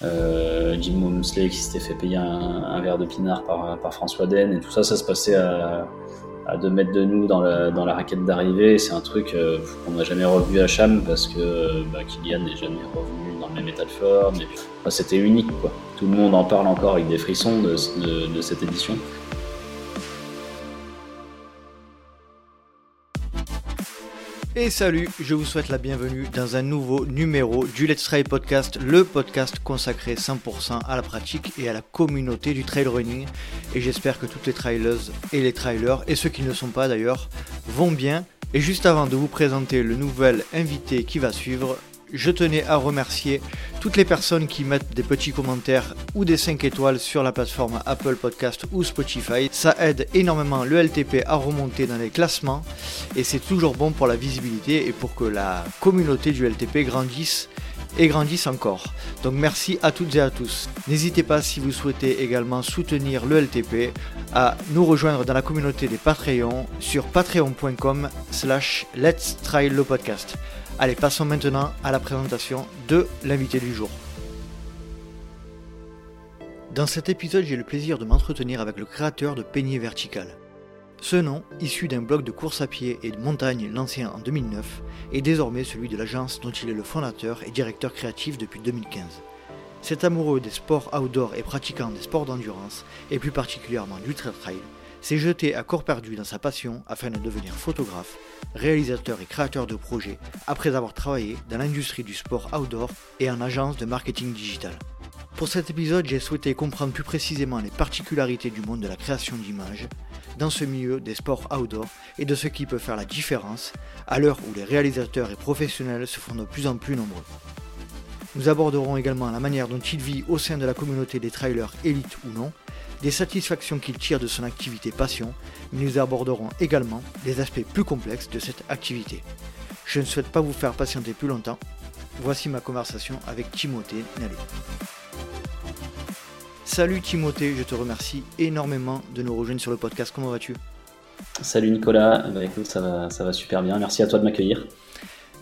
Jim Momsley qui s'était fait payer un, verre de pinard par, par François Den, et tout ça, ça se passait à, à 2 mètres de nous dans la, dans la raquette d'arrivée. C'est un truc qu'on n'a jamais revu à Cham parce que bah, Kylian n'est jamais revenu dans le même état de forme. C'était unique, quoi. Tout le monde en parle encore avec des frissons de, de cette édition. Et salut, je vous souhaite la bienvenue dans un nouveau numéro du Let's Trail Podcast, le podcast consacré 100% à la pratique et à la communauté du trail running. Et j'espère que toutes les trailers et les trailers, et ceux qui ne sont pas d'ailleurs, vont bien. Et juste avant de vous présenter le nouvel invité qui va suivre, je tenais à remercier toutes les personnes qui mettent des petits commentaires ou des 5 étoiles sur la plateforme Apple Podcast ou Spotify. Ça aide énormément le LTP à remonter dans les classements et c'est toujours bon pour la visibilité et pour que la communauté du LTP grandisse et grandisse encore. Donc merci à toutes et à tous. N'hésitez pas si vous souhaitez également soutenir le LTP à nous rejoindre dans la communauté des Patreons sur patreon.com slash let's try le podcast. Allez, passons maintenant à la présentation de l'invité du jour. Dans cet épisode, j'ai le plaisir de m'entretenir avec le créateur de Peigné Vertical. Ce nom, issu d'un blog de course à pied et de montagne lancé en 2009, est désormais celui de l'agence dont il est le fondateur et directeur créatif depuis 2015. Cet amoureux des sports outdoor et pratiquant des sports d'endurance, et plus particulièrement du trail, s'est jeté à corps perdu dans sa passion afin de devenir photographe, réalisateur et créateur de projets après avoir travaillé dans l'industrie du sport outdoor et en agence de marketing digital. Pour cet épisode, j'ai souhaité comprendre plus précisément les particularités du monde de la création d'images dans ce milieu des sports outdoor et de ce qui peut faire la différence à l'heure où les réalisateurs et professionnels se font de plus en plus nombreux. Nous aborderons également la manière dont il vit au sein de la communauté des trailers élites ou non, des satisfactions qu'il tire de son activité passion, mais nous aborderons également les aspects plus complexes de cette activité. Je ne souhaite pas vous faire patienter plus longtemps. Voici ma conversation avec Timothée Nalé. Salut Timothée, je te remercie énormément de nous rejoindre sur le podcast. Comment vas-tu? Salut Nicolas, bah, écoute, ça va, ça va super bien. Merci à toi de m'accueillir.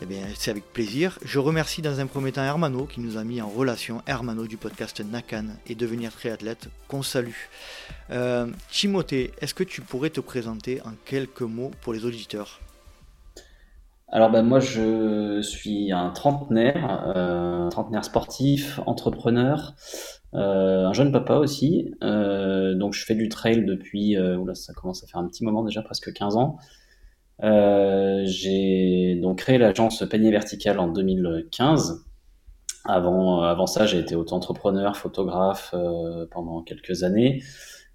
Eh bien, c'est avec plaisir. Je remercie dans un premier temps Hermano qui nous a mis en relation, Hermano du podcast Nakan et devenir triathlète, qu'on salue. Euh, Timothée, est-ce que tu pourrais te présenter en quelques mots pour les auditeurs? Alors ben moi je suis un trentenaire, euh, trentenaire sportif, entrepreneur, euh, un jeune papa aussi. donc je fais du trail depuis, ça commence à faire un petit moment déjà, presque 15 ans. Euh, j'ai donc créé l'agence Panier Vertical en 2015. Avant, euh, avant ça, j'ai été auto-entrepreneur, photographe euh, pendant quelques années.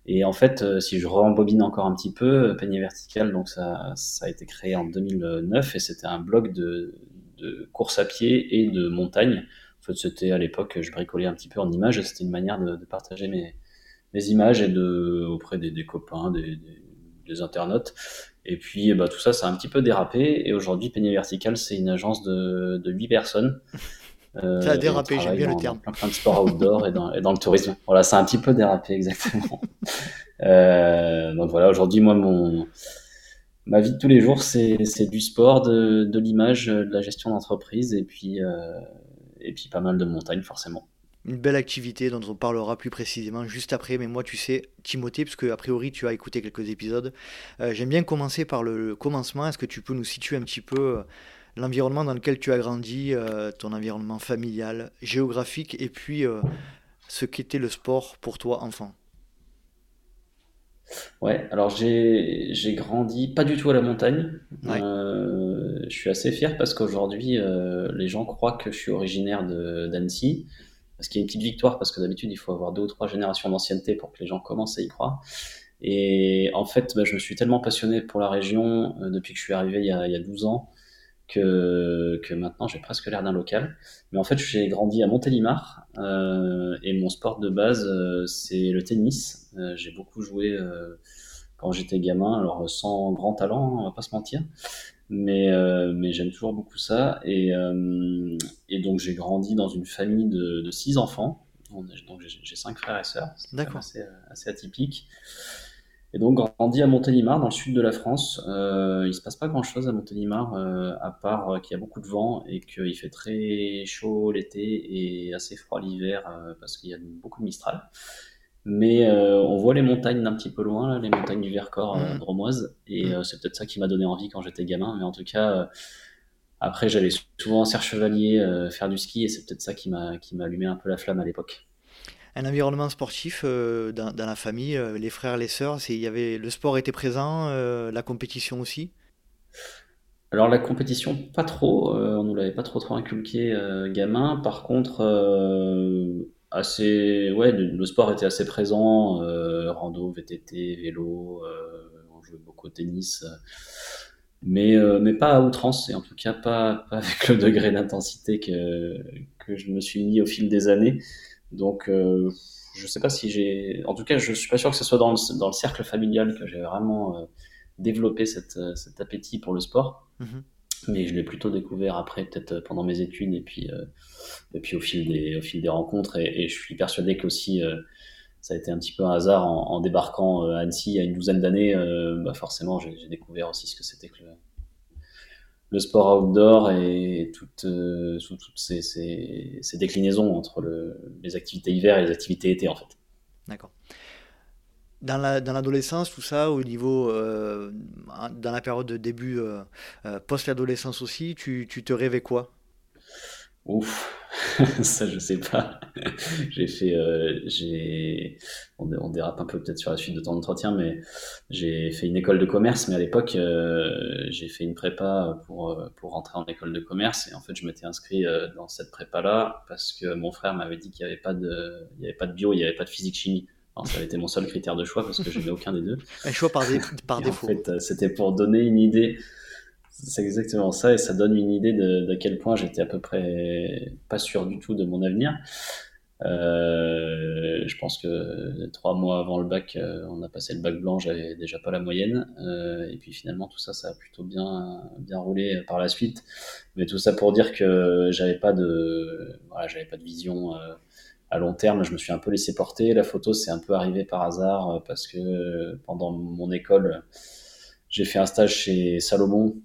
Et en fait, si je rembobine encore un petit peu, Panier Vertical, donc ça, ça a été créé en 2009 et c'était un blog de, de course à pied et de montagne. En fait, c'était à l'époque, je bricolais un petit peu en images et c'était une manière de, de, partager mes, mes images et de auprès des, des copains, des, des, des internautes. Et puis, bah, tout ça, ça a un petit peu dérapé. Et aujourd'hui, Peigné Vertical, c'est une agence de, de 8 personnes. Euh, ça a dérapé, j'aime bien le terme. Plein, plein de sport outdoor et, dans, et dans le tourisme. Voilà, ça a un petit peu dérapé, exactement. euh, donc voilà, aujourd'hui, moi, mon, ma vie de tous les jours, c'est du sport, de, de l'image, de la gestion d'entreprise et puis, euh, et puis pas mal de montagne, forcément une belle activité dont on parlera plus précisément juste après. Mais moi, tu sais, Timothée, parce que a priori, tu as écouté quelques épisodes, euh, j'aime bien commencer par le, commencement. Est-ce que tu peux nous situer un petit peu euh, l'environnement dans lequel tu as grandi, euh, ton environnement familial, géographique, et puis ce qu'était le sport pour toi, enfant? Ouais, alors j'ai grandi pas du tout à la montagne. je suis assez fier parce qu'aujourd'hui, les gens croient que je suis originaire d'Annecy ce qui est une petite victoire parce que d'habitude il faut avoir deux ou trois générations d'ancienneté pour que les gens commencent à y croire. Et en fait, bah, je me suis tellement passionné pour la région euh, depuis que je suis arrivé il y a, il y a 12 ans que, maintenant j'ai presque l'air d'un local. Mais en fait, j'ai grandi à Montélimar euh, et mon sport de base, euh, c'est le tennis. J'ai beaucoup joué quand j'étais gamin, alors sans grand talent, on va pas se mentir mais, euh, mais j'aime toujours beaucoup ça. Et, euh, et donc j'ai grandi dans une famille de, de six enfants. Donc j'ai cinq frères et sœurs. C'est assez, assez, atypique. Et donc, grandi à Montélimar, dans le sud de la France. Euh, il se passe pas grand-chose à Montélimar, euh, à part qu'il y a beaucoup de vent et qu'il fait très chaud l'été et assez froid l'hiver euh, parce qu'il y a beaucoup de Mistral. Mais euh, on voit les montagnes d'un petit peu loin, là, les montagnes du Vercors euh, Mm. dromoises. Et Mm. euh, c'est peut-être ça qui m'a donné envie quand j'étais gamin. Mais en tout cas, euh, après, j'allais souvent en serre chevalier faire du ski et c'est peut-être ça qui m'a qui m'a allumé un peu la flamme à l'époque. Un environnement sportif dans, dans la famille, les frères, les sœurs, y avait, le sport était présent, la compétition aussi? Alors la compétition, pas trop, euh, on nous l'avait pas trop trop inculqué euh, gamin. Par contre, euh, assez, ouais, le, sport était assez présent, euh, rando, VTT, vélo, euh, on jouait beaucoup au tennis, euh, mais euh, mais pas à outrance et en tout cas pas, pas avec le degré d'intensité que que je me suis mis au fil des années. Donc euh, je sais pas si j'ai, en tout cas je suis pas sûr que ce soit dans le, dans le cercle familial que j'ai vraiment euh, développé cette, cet appétit pour le sport Mhm. Mais je l'ai plutôt découvert après, peut-être pendant mes études et puis, euh, au, fil des, au fil des rencontres. Et, je suis persuadé qu'aussi, euh, ça a été un petit peu un hasard en, débarquant euh, à Annecy il y a une douzaine d'années. euh, bah forcément, j'ai découvert aussi ce que c'était que le, sport outdoor et toutes, euh, sous toutes ces, déclinaisons entre le, les activités hiver et les activités été, en fait. D'accord. Dans la, dans l'adolescence, tout ça, au niveau, euh, dans la période de début, euh, euh, post-adolescence aussi, tu, te rêvais quoi? Ouf, ça je sais pas. J'ai fait, j'ai, on, dé- on dérape un peu peut-être sur la suite de ton entretien, mais j'ai fait une école de commerce, mais à l'époque j'ai fait une prépa pour pour rentrer en école de commerce et en fait je m'étais inscrit dans cette prépa-là parce que mon frère m'avait dit qu'il y avait avait pas de bio, il y avait pas de physique chimie. Alors ça a été mon seul critère de choix parce que j'aimais aucun des deux. Un choix par, dé- par Et en défaut. fait, euh, c'était pour donner une idée. C'est exactement ça, et ça donne une idée de, de quel point j'étais à peu près pas sûr du tout de mon avenir. Euh, je pense que trois mois avant le bac, euh, on a passé le bac blanc, j'avais déjà pas la moyenne, euh, et puis finalement tout ça, ça a plutôt bien bien roulé par la suite. Mais tout ça pour dire que j'avais pas de voilà, j'avais pas de vision euh, à long terme. Je me suis un peu laissé porter. La photo, c'est un peu arrivé par hasard euh, parce que euh, pendant mon école, j'ai fait un stage chez Salomon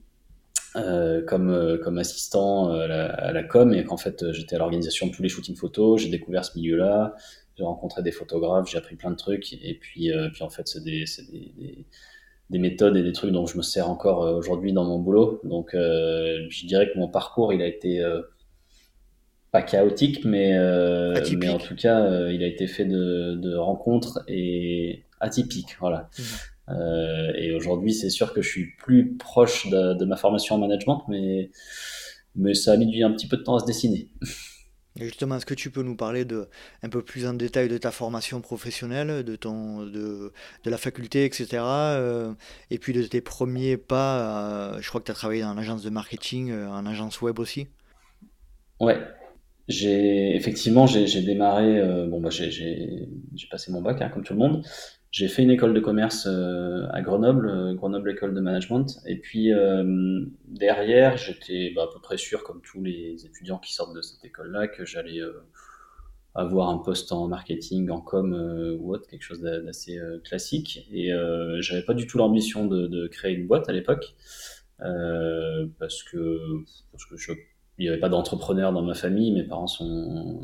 euh, comme, euh, comme assistant euh, à la, com et qu'en fait euh, j'étais à l'organisation de tous les shootings photos, j'ai découvert ce milieu-là, j'ai rencontré des photographes, j'ai appris plein de trucs et puis, euh, puis en fait c'est des, des, des, des méthodes et des trucs dont je me sers encore euh, aujourd'hui dans mon boulot. Donc euh, je dirais que mon parcours il a été euh, pas chaotique mais, euh, mais en tout cas euh, il a été fait de, de rencontres et atypique voilà. Mhm. Euh, et aujourd'hui, c'est sûr que je suis plus proche de, de ma formation en management, mais, mais ça a mis un petit peu de temps à se dessiner. Justement, est-ce que tu peux nous parler de, un peu plus en détail de ta formation professionnelle, de ton, de, de la faculté, etc. euh, et puis de tes premiers pas, euh, je crois que tu as travaillé en agence de marketing, en agence web aussi? Ouais, j'ai effectivement j'ai démarré. euh, bon bah j'ai j'ai passé mon bac hein, comme tout le monde. J'ai fait une école de commerce euh, à Grenoble, euh, Grenoble École de Management. Et puis euh, derrière, j'étais bah, à peu près sûr, comme tous les étudiants qui sortent de cette école-là, que j'allais euh, avoir un poste en marketing, en com euh, ou autre, quelque chose d'a- d'assez classique. Et j'avais pas du tout l'ambition de, de créer une boîte à l'époque, parce que parce que je il n'y avait pas d'entrepreneur dans ma famille, mes parents sont,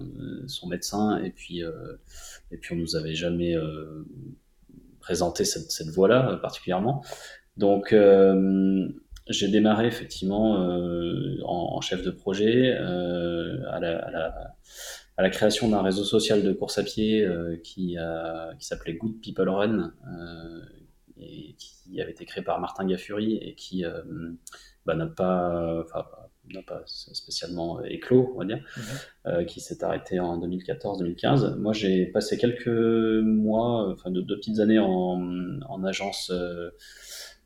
sont médecins et puis, euh, et puis on nous avait jamais euh, présenté cette, cette voie-là euh, particulièrement. Donc euh, j'ai démarré effectivement euh, en, en chef de projet euh, à, la, à, la, à la création d'un réseau social de course à pied qui, qui s'appelait Good People Run et qui avait été créé par Martin Gaffuri et qui bah, n'a pas, enfin, n'a pas spécialement éclos, on va dire, Mhm. euh, qui s'est arrêté en 2014-2015. Moi, j'ai passé quelques mois, enfin de deux petites années en, en agence, euh,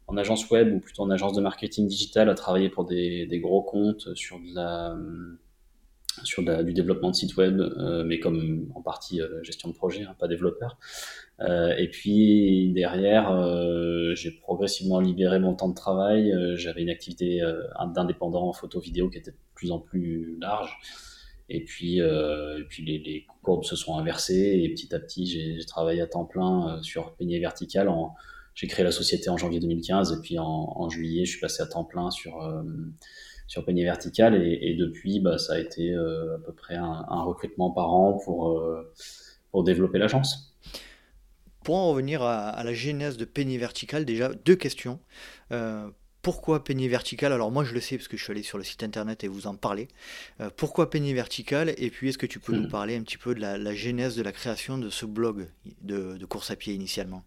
en agence web ou plutôt en agence de marketing digital à travailler pour des, des gros comptes sur de la sur de la- du développement de sites web, euh, mais comme en partie euh, gestion de projet, hein, pas développeur. Euh, et puis derrière, euh, j'ai progressivement libéré mon temps de travail. Euh, J'avais une activité d'indépendant en photo vidéo qui était de plus en plus large. Et puis, les, courbes se sont inversées et petit à petit, j'ai travaillé à temps plein sur Peigné Vertical j'ai créé la société en janvier 2015 et puis en, juillet, je suis passé à temps plein sur, sur Peigné Vertical et, depuis, bah, ça a été à peu près un, recrutement par an pour, pour développer l'agence. Pour en revenir à, la genèse de Peigné Vertical, déjà deux questions. pourquoi Peigné Vertical? Alors moi je le sais parce que je suis allé sur le site internet et vous en parlez. pourquoi Peigné Vertical? Et puis est-ce que tu peux nous hmm. parler un petit peu de la, genèse de la création de ce blog de course à pied initialement?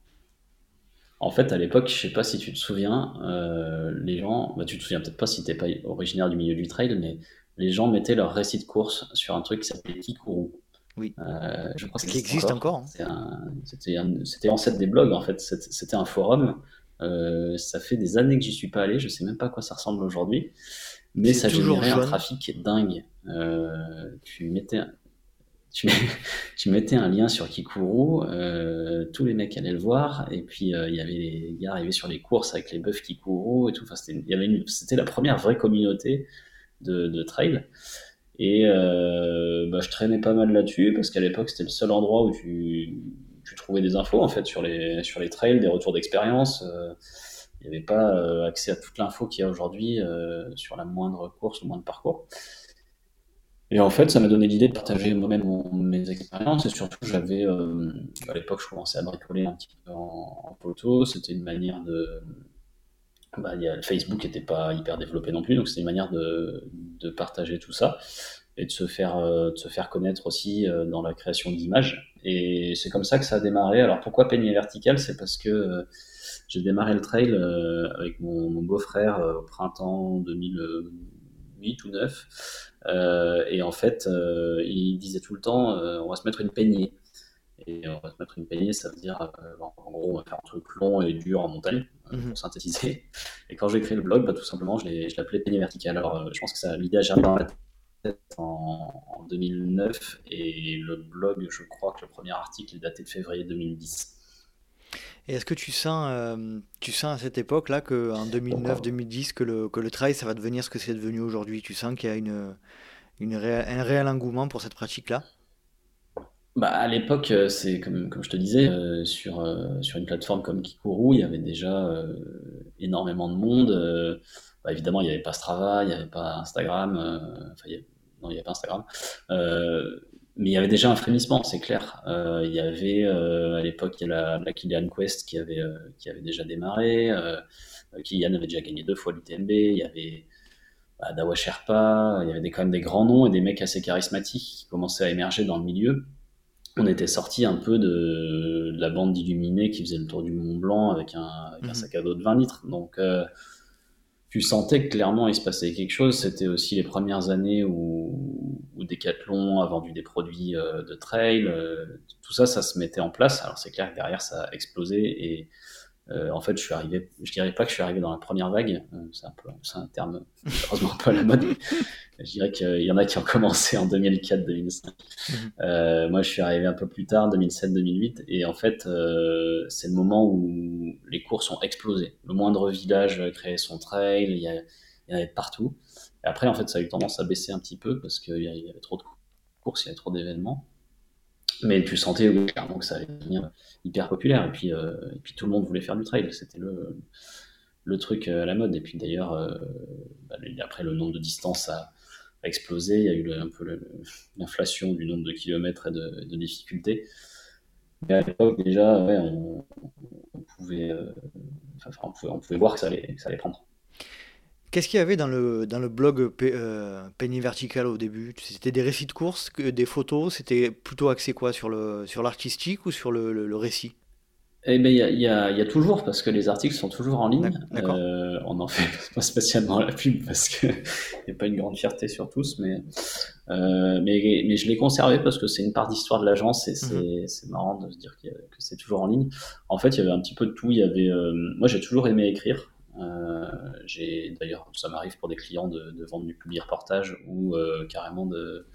En fait, à l'époque, je sais pas si tu te souviens, euh, les gens, bah, tu te souviens peut-être pas si t'es pas originaire du milieu du trail, mais les gens mettaient leur récit de course sur un truc qui s'appelait Kikourou. Oui. Euh, je crois que qui existe encore. Hein. C'était l'ancêtre des blogs en fait. C'était un forum. Euh, ça fait des années que j'y suis pas allé. Je sais même pas à quoi ça ressemble aujourd'hui, mais ça générait un trafic dingue. tu mettais tu, mettais un lien sur Kikuru, euh, tous les mecs allaient le voir, et puis euh, il y avait les gars arrivés sur les courses avec les bœufs Kikuru et tout. Enfin, c'était la première vraie communauté de, trail. Et euh, bah, je traînais pas mal là-dessus parce qu'à l'époque c'était le seul endroit où tu, trouvais des infos en fait sur les, sur les trails, des retours d'expérience. Il n'y avait pas accès à toute l'info qu'il y a aujourd'hui sur la moindre course, le moindre parcours. Et en fait, ça m'a donné l'idée de partager moi-même mes expériences. Et surtout, j'avais, euh, à l'époque, je commençais à bricoler un petit peu en, photo. C'était une manière de. Bah, Facebook n'était pas hyper développé non plus, donc c'était une manière de, partager tout ça et de se faire, euh, de se faire connaître aussi euh, dans la création d'images. Et c'est comme ça que ça a démarré. Alors pourquoi Peigné Vertical? C'est parce que j'ai démarré le trail avec mon, beau-frère au printemps 2008 ou 2009. Euh, et en fait, euh, il disait tout le temps, euh, on va se mettre une peignée. Et on va se mettre une peignée, ça veut dire, en gros, on va faire un truc long et dur en montagne, mhm. pour synthétiser. Et quand j'ai créé le blog, bah, tout simplement, je l'appelais peignée verticale. Alors, je pense que l'idée a germé dans la tête en, en, 2009, et le blog, je crois que le premier article est daté de février 2010. Et est-ce que tu sens, euh, tu sens à cette époque-là, qu'en 2009-2010, que le, que le trail, ça va devenir ce que c'est devenu aujourd'hui? Tu sens qu'il y a une, une un réel engouement pour cette pratique-là? Bah, à l'époque, euh, c'est comme, comme je te disais, euh, sur, sur une plateforme comme Kikuru, il y avait déjà énormément de monde. Bah, évidemment, il n'y avait pas Strava, il n'y avait pas Instagram. enfin, non, il n'y avait pas Instagram mais il y avait déjà un frémissement, c'est clair. Euh, il y avait euh, à l'époque la, la Kilian Quest qui avait, euh, qui avait déjà démarré. Kilian avait déjà gagné deux fois l'UTMB. Il y avait bah, Dawa Sherpa. Il y avait des, quand même des grands noms et des mecs assez charismatiques qui commençaient à émerger dans le milieu. On était sorti un peu de, la bande d'illuminés qui faisait le tour du Mont Blanc avec un, avec un mhm. sac à dos de 20 litres. Donc tu sentais que clairement il se passait quelque chose. C'était aussi les premières années où, où Decathlon a vendu des produits euh, de trail. Euh, tout ça, ça se mettait en place. Alors c'est clair que derrière ça a explosé et euh, en fait, je suis arrivé, je dirais pas que je suis arrivé dans la première vague, euh, c'est un, peu, un terme heureusement pas à la mode. je dirais qu'il y en a qui ont commencé en 2004-2005. Mhm. Euh, moi, je suis arrivé un peu plus tard, 2007-2008, et en fait, c'est le moment où les courses ont explosé. Le moindre village créait son trail, il y, a, il y en avait partout. Et après, en fait, ça a eu tendance à baisser un petit peu parce qu'il y avait trop de courses, il y avait trop d'événements mais tu sentais clairement que ça allait devenir hyper populaire. Et puis, euh, et puis tout le monde voulait faire du trail. C'était le, le truc euh, à la mode. Et puis d'ailleurs, euh, bah, après, le nombre de distances a, explosé. Il y a eu un peu l'inflation du nombre de kilomètres et de, de difficultés. Mais à l'époque, déjà, on, pouvait, enfin, on, pouvait, on, pouvait, voir que ça allait, que ça allait prendre. Qu'est-ce qu'il y avait dans le, dans le blog euh, Penny Vertical au début? C'était des récits de course, des photos C'était plutôt axé quoi Sur l'artistique ou sur le, le, récit? Eh ben, il y, a, y, a, y, a, toujours, parce que les articles sont toujours en ligne. Euh, on n'en fait pas spécialement la pub parce qu'il n'y a pas une grande fierté sur tous, mais, euh, mais, mais, je l'ai conservé parce que c'est une part d'histoire de l'agence et c'est mhm. marrant de se dire que c'est toujours en ligne. En fait, il y avait un petit peu de tout. Il y avait, euh, moi, j'ai toujours aimé écrire. Euh, j'ai d'ailleurs, ça m'arrive pour des clients de, vendre du public reportage ou euh, carrément de,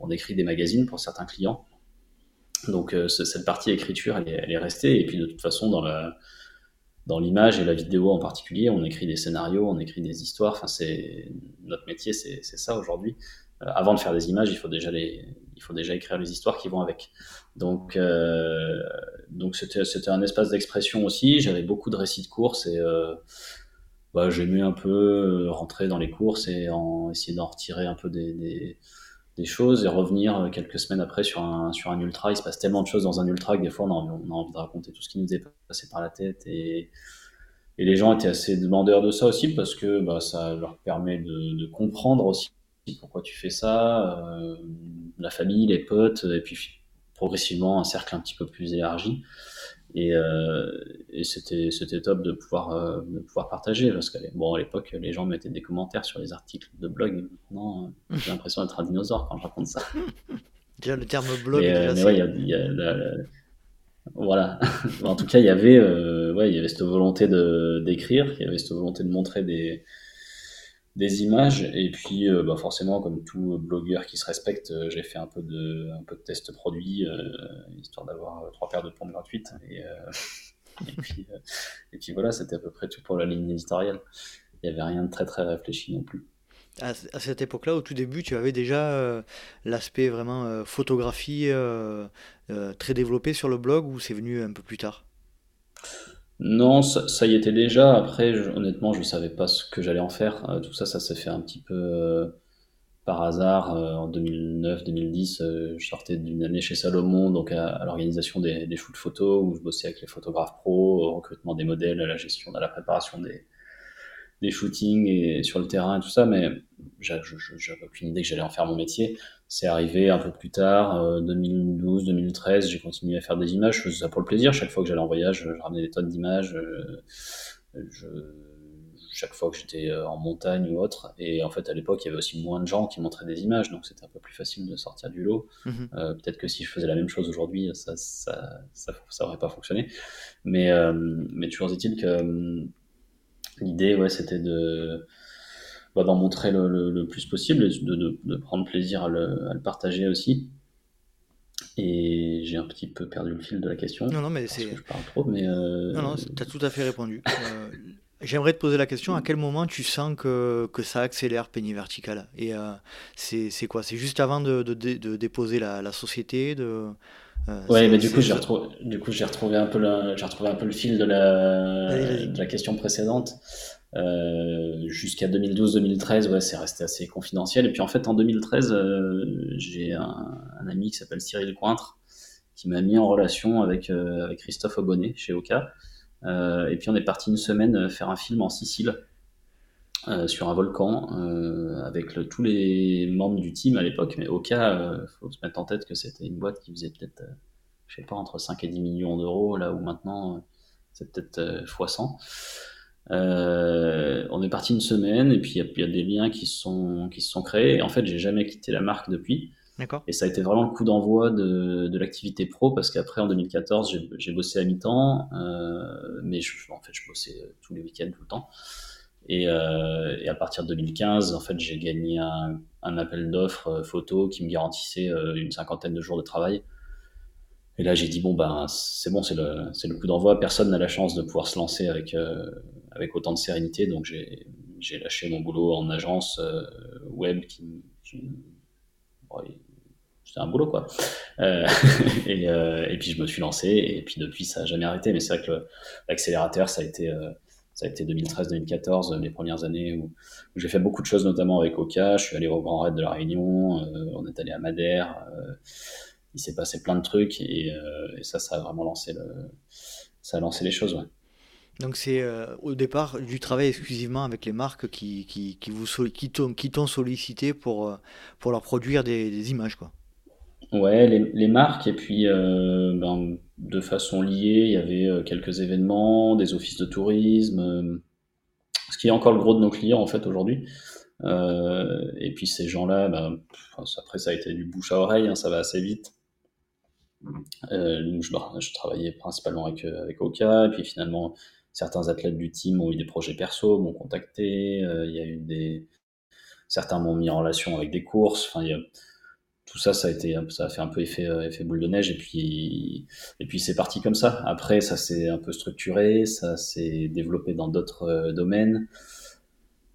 on écrit des magazines pour certains clients. Donc euh, cette partie écriture, elle est, restée. Et puis de toute façon, dans la dans l'image et la vidéo en particulier, on écrit des scénarios, on écrit des histoires. Enfin, c'est notre métier, c'est ça aujourd'hui. avant de faire des images, il faut déjà les, il faut déjà écrire les histoires qui vont avec. Donc, donc c'était, c'était un espace d'expression aussi. J'avais beaucoup de récits de courses et bah, j'aimais un peu rentrer dans les courses et en, essayer d'en retirer un peu des, choses et revenir quelques semaines après sur un, sur un ultra. Il se passe tellement de choses dans un ultra que des fois on a, envie de raconter tout ce qui nous est passé par la tête et et les gens étaient assez demandeurs de ça aussi parce que bah, ça leur permet de, de, comprendre aussi pourquoi tu fais ça, euh, la famille, les potes, et puis progressivement un cercle un petit peu plus élargi. Et, euh, et c'était c'était top de pouvoir euh, de pouvoir partager parce qu'à bon à l'époque les gens mettaient des commentaires sur les articles de blog. Maintenant euh, j'ai l'impression d'être un dinosaure quand je raconte ça. Déjà le terme blog. Mais, mais ouais, y a, y a la, la, voilà. en tout cas, il y avait, euh, ouais, il y avait cette volonté de d'écrire, il y avait cette volonté de montrer des des images. Et puis, euh, bah forcément, comme tout blogueur qui se respecte, euh, j'ai fait un peu de un peu de tests produits, euh, histoire d'avoir trois paires de pompes gratuites. Et, et puis et puis voilà, c'était à peu près tout pour la ligne éditoriale. Il n'y avait rien de très très réfléchi non plus à, cette époque-là, au tout début, tu avais déjà l'aspect vraiment photographie très développé sur le blog ou c'est venu un peu plus tard? Non, ça, y était déjà. Après, honnêtement, je ne savais pas ce que j'allais en faire. tout ça, ça s'est fait un petit peu par hasard. en 2009-2010, je sortais d'une année chez Salomon, donc à, l'organisation des, des shoots photos, où je bossais avec les photographes pros, au recrutement des modèles, à la gestion, à la préparation des, des shootings et sur le terrain et tout ça, mais j'avais aucune idée que j'allais en faire mon métier. C'est arrivé un peu plus tard, 2012, 2013, j'ai continué à faire des images, je faisais ça pour le plaisir. Chaque fois que j'allais en voyage, je ramenais des tonnes d'images. Je, chaque fois que j'étais euh, en montagne ou autre. Et en fait, à l'époque, il y avait aussi moins de gens qui montraient des images, donc c'était un peu plus facile de sortir du lot. Mm -hmm. euh, Peut-être que si je faisais la même chose aujourd'hui, ça, ça, ça, ça, aurait pas fonctionné. Mais, euh, mais toujours est-il que L'idée, ouais, c'était de bah, d'en montrer le, le, le, plus possible et de, de, de prendre plaisir à le, à le, partager aussi. Et j'ai un petit peu perdu le fil de la question. Non, non, mais c'est. Je parle trop, mais. Euh... Non, non, tu as tout à fait répondu. euh, J'aimerais te poser la question à quel moment tu sens que, que ça accélère Penny Vertical Et euh, c'est quoi? C'est juste avant de, de, de, déposer la, la société de, ouais, mais du coup, j'ai retrouvé, du coup, j'ai retrouvé un peu le, j'ai retrouvé un peu le fil de la, allez, allez. de la question précédente. Euh, jusqu'à 2012-2013, ouais, c'est resté assez confidentiel. Et puis en fait, en 2013, euh, j'ai un, un, ami qui s'appelle Cyril Cointre qui m'a mis en relation avec, euh, avec Christophe Aubonnet chez Oka. Euh, et puis on est parti une semaine faire un film en Sicile. Euh, sur un volcan euh, avec le, tous les membres du team à l'époque, mais au cas, euh, faut se mettre en tête que c'était une boîte qui faisait peut-être, euh, je sais pas, entre 5 et 10 millions d'euros, là où maintenant euh, c'est peut-être fois 100. on est parti une semaine et puis il y, y, a des liens qui se sont, qui se sont créés. Et en fait, j'ai jamais quitté la marque depuis. Et ça a été vraiment le coup d'envoi de, de l'activité pro parce qu'après en 2014, j'ai bossé à mi-temps, mais je, en fait, je bossais tous les week-ends tout le temps. Et, euh, et, à partir de 2015, en fait, j'ai gagné un, un appel d'offres euh, photo qui me garantissait euh, une cinquantaine de jours de travail. Et là, j'ai dit bon ben c'est bon, c'est le le coup d'envoi. Personne n'a la chance de pouvoir se lancer avec euh, avec autant de sérénité, donc j'ai lâché mon boulot en agence euh, web qui, qui bon, c'était un boulot quoi. Euh, et, et puis je me suis lancé et puis depuis ça a jamais arrêté. Mais c'est vrai que l'accélérateur ça a été ça a été 2013-2014, les premières années où, j'ai fait beaucoup de choses, notamment avec Oka. Je suis allé au Grand Raid de la Réunion, euh, on est allé à Madère. Euh, il s'est passé plein de trucs et, euh, ça, ça a vraiment lancé, les choses. Donc c'est au départ du travail exclusivement avec les marques qui, qui, t'ont sollicité pour, pour leur produire des, des images quoi. Ouais, les, marques, et puis euh, ben, de façon liée, il y avait euh, quelques événements, des offices de tourisme, euh, ce qui est encore le gros de nos clients en fait aujourd'hui. Et puis ces gens-là, ben, après ça a été du bouche à oreille, hein, ça va assez vite. Je, je, travaillais principalement avec, avec Oka, et puis finalement certains athlètes du team ont eu des projets perso, m'ont contacté, il y a eu des... Certains m'ont mis en relation avec des courses, enfin il y a tout ça, ça a été, ça a fait un peu effet, euh, effet boule de neige et puis, et puis c'est parti comme ça. Après, ça s'est un peu structuré, ça s'est développé dans d'autres euh, domaines.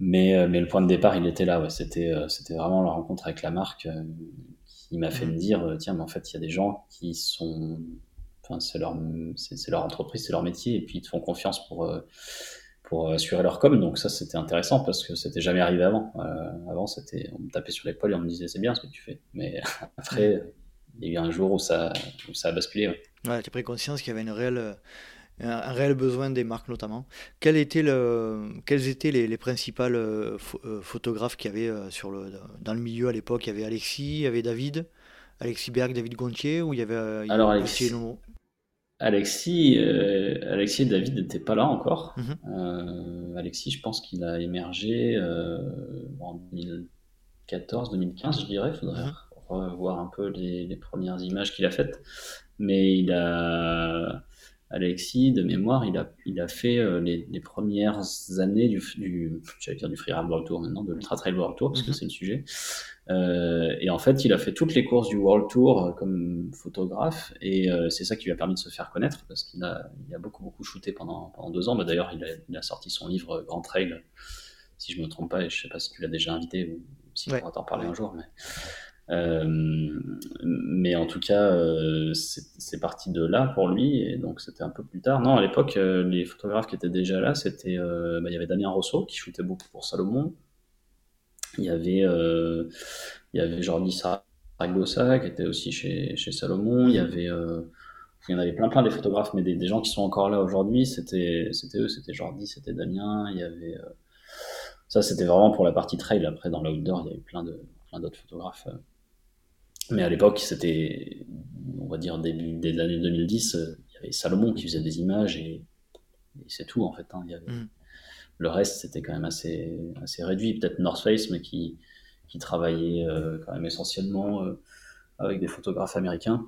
Mais, euh, mais le point de départ, il était là. Ouais. C'était, c'était vraiment la rencontre avec la marque qui m'a fait Mhm. me dire, tiens, mais en fait, il y a des gens qui sont, enfin, c'est leur, c'est leur entreprise, c'est leur métier, et puis ils te font confiance pour, pour assurer leur com. Donc ça, c'était intéressant parce que c'était jamais arrivé avant. Euh, avant, c'était, on me tapait sur l'épaule et on me disait, c'est bien ce que tu fais. Mais après, il y a eu un jour où ça, où ça a basculé. ouais. Ouais, tu as pris conscience qu'il y avait une réelle, un, réel besoin des marques notamment. Quel était le, quels étaient les, les principales euh, euh, photographes qu'il y avait sur le, dans le milieu à l'époque? Il y avait Alexis, il y avait David, Alexis Berg, David Gontier, ou il y avait, il y Alors, avait Alexis- Alexis, euh, Alexis et David n'étaient pas là encore. Mhm. Euh, Alexis, je pense qu'il a émergé euh, en 2014, 2015, je dirais. Il faudrait Mhm. revoir un peu les, les premières images qu'il a faites. Mais il a, Alexis, de mémoire, il a, il a fait euh, les, les premières années du, du j'allais dire du Freeride World Tour maintenant, de l'Ultra Trail World Tour, parce que Mhm. c'est le sujet. Euh, et en fait, il a fait toutes les courses du World Tour euh, comme photographe, et euh, c'est ça qui lui a permis de se faire connaître, parce qu'il a, il a beaucoup, beaucoup shooté pendant, pendant deux ans. Bah, D'ailleurs, il a, il a sorti son livre euh, Grand Trail, si je me trompe pas, et je sais pas si tu l'as déjà invité ou si Ouais. on pourra t'en parler un jour. Mais, mais en tout cas, euh, c'est parti de là pour lui, et donc c'était un peu plus tard. Non, à l'époque, euh, les photographes qui étaient déjà là, c'était, euh, bah, il y avait Damien Rousseau qui shootait beaucoup pour Salomon. Il y avait, euh, il y avait Jordi Saragossa qui était aussi chez, chez Salomon. Il y avait, euh, il y en avait plein, plein des photographes, mais des, des gens qui sont encore là aujourd'hui, c'était, eux, c'était Jordi, c'était Damien. Il y avait, euh, ça, c'était vraiment pour la partie trail. Après, dans l'outdoor, il y plein de, plein d'autres photographes. euh. Mais à l'époque, c'était, on va dire, début des années 2010, euh, il y avait Salomon qui faisait des images et, et c'est tout, en fait. hein. Il y avait, Mm. Le reste, c'était quand même assez, assez réduit. Peut-être North Face, mais qui, qui travaillait euh, quand même essentiellement euh, avec des photographes américains.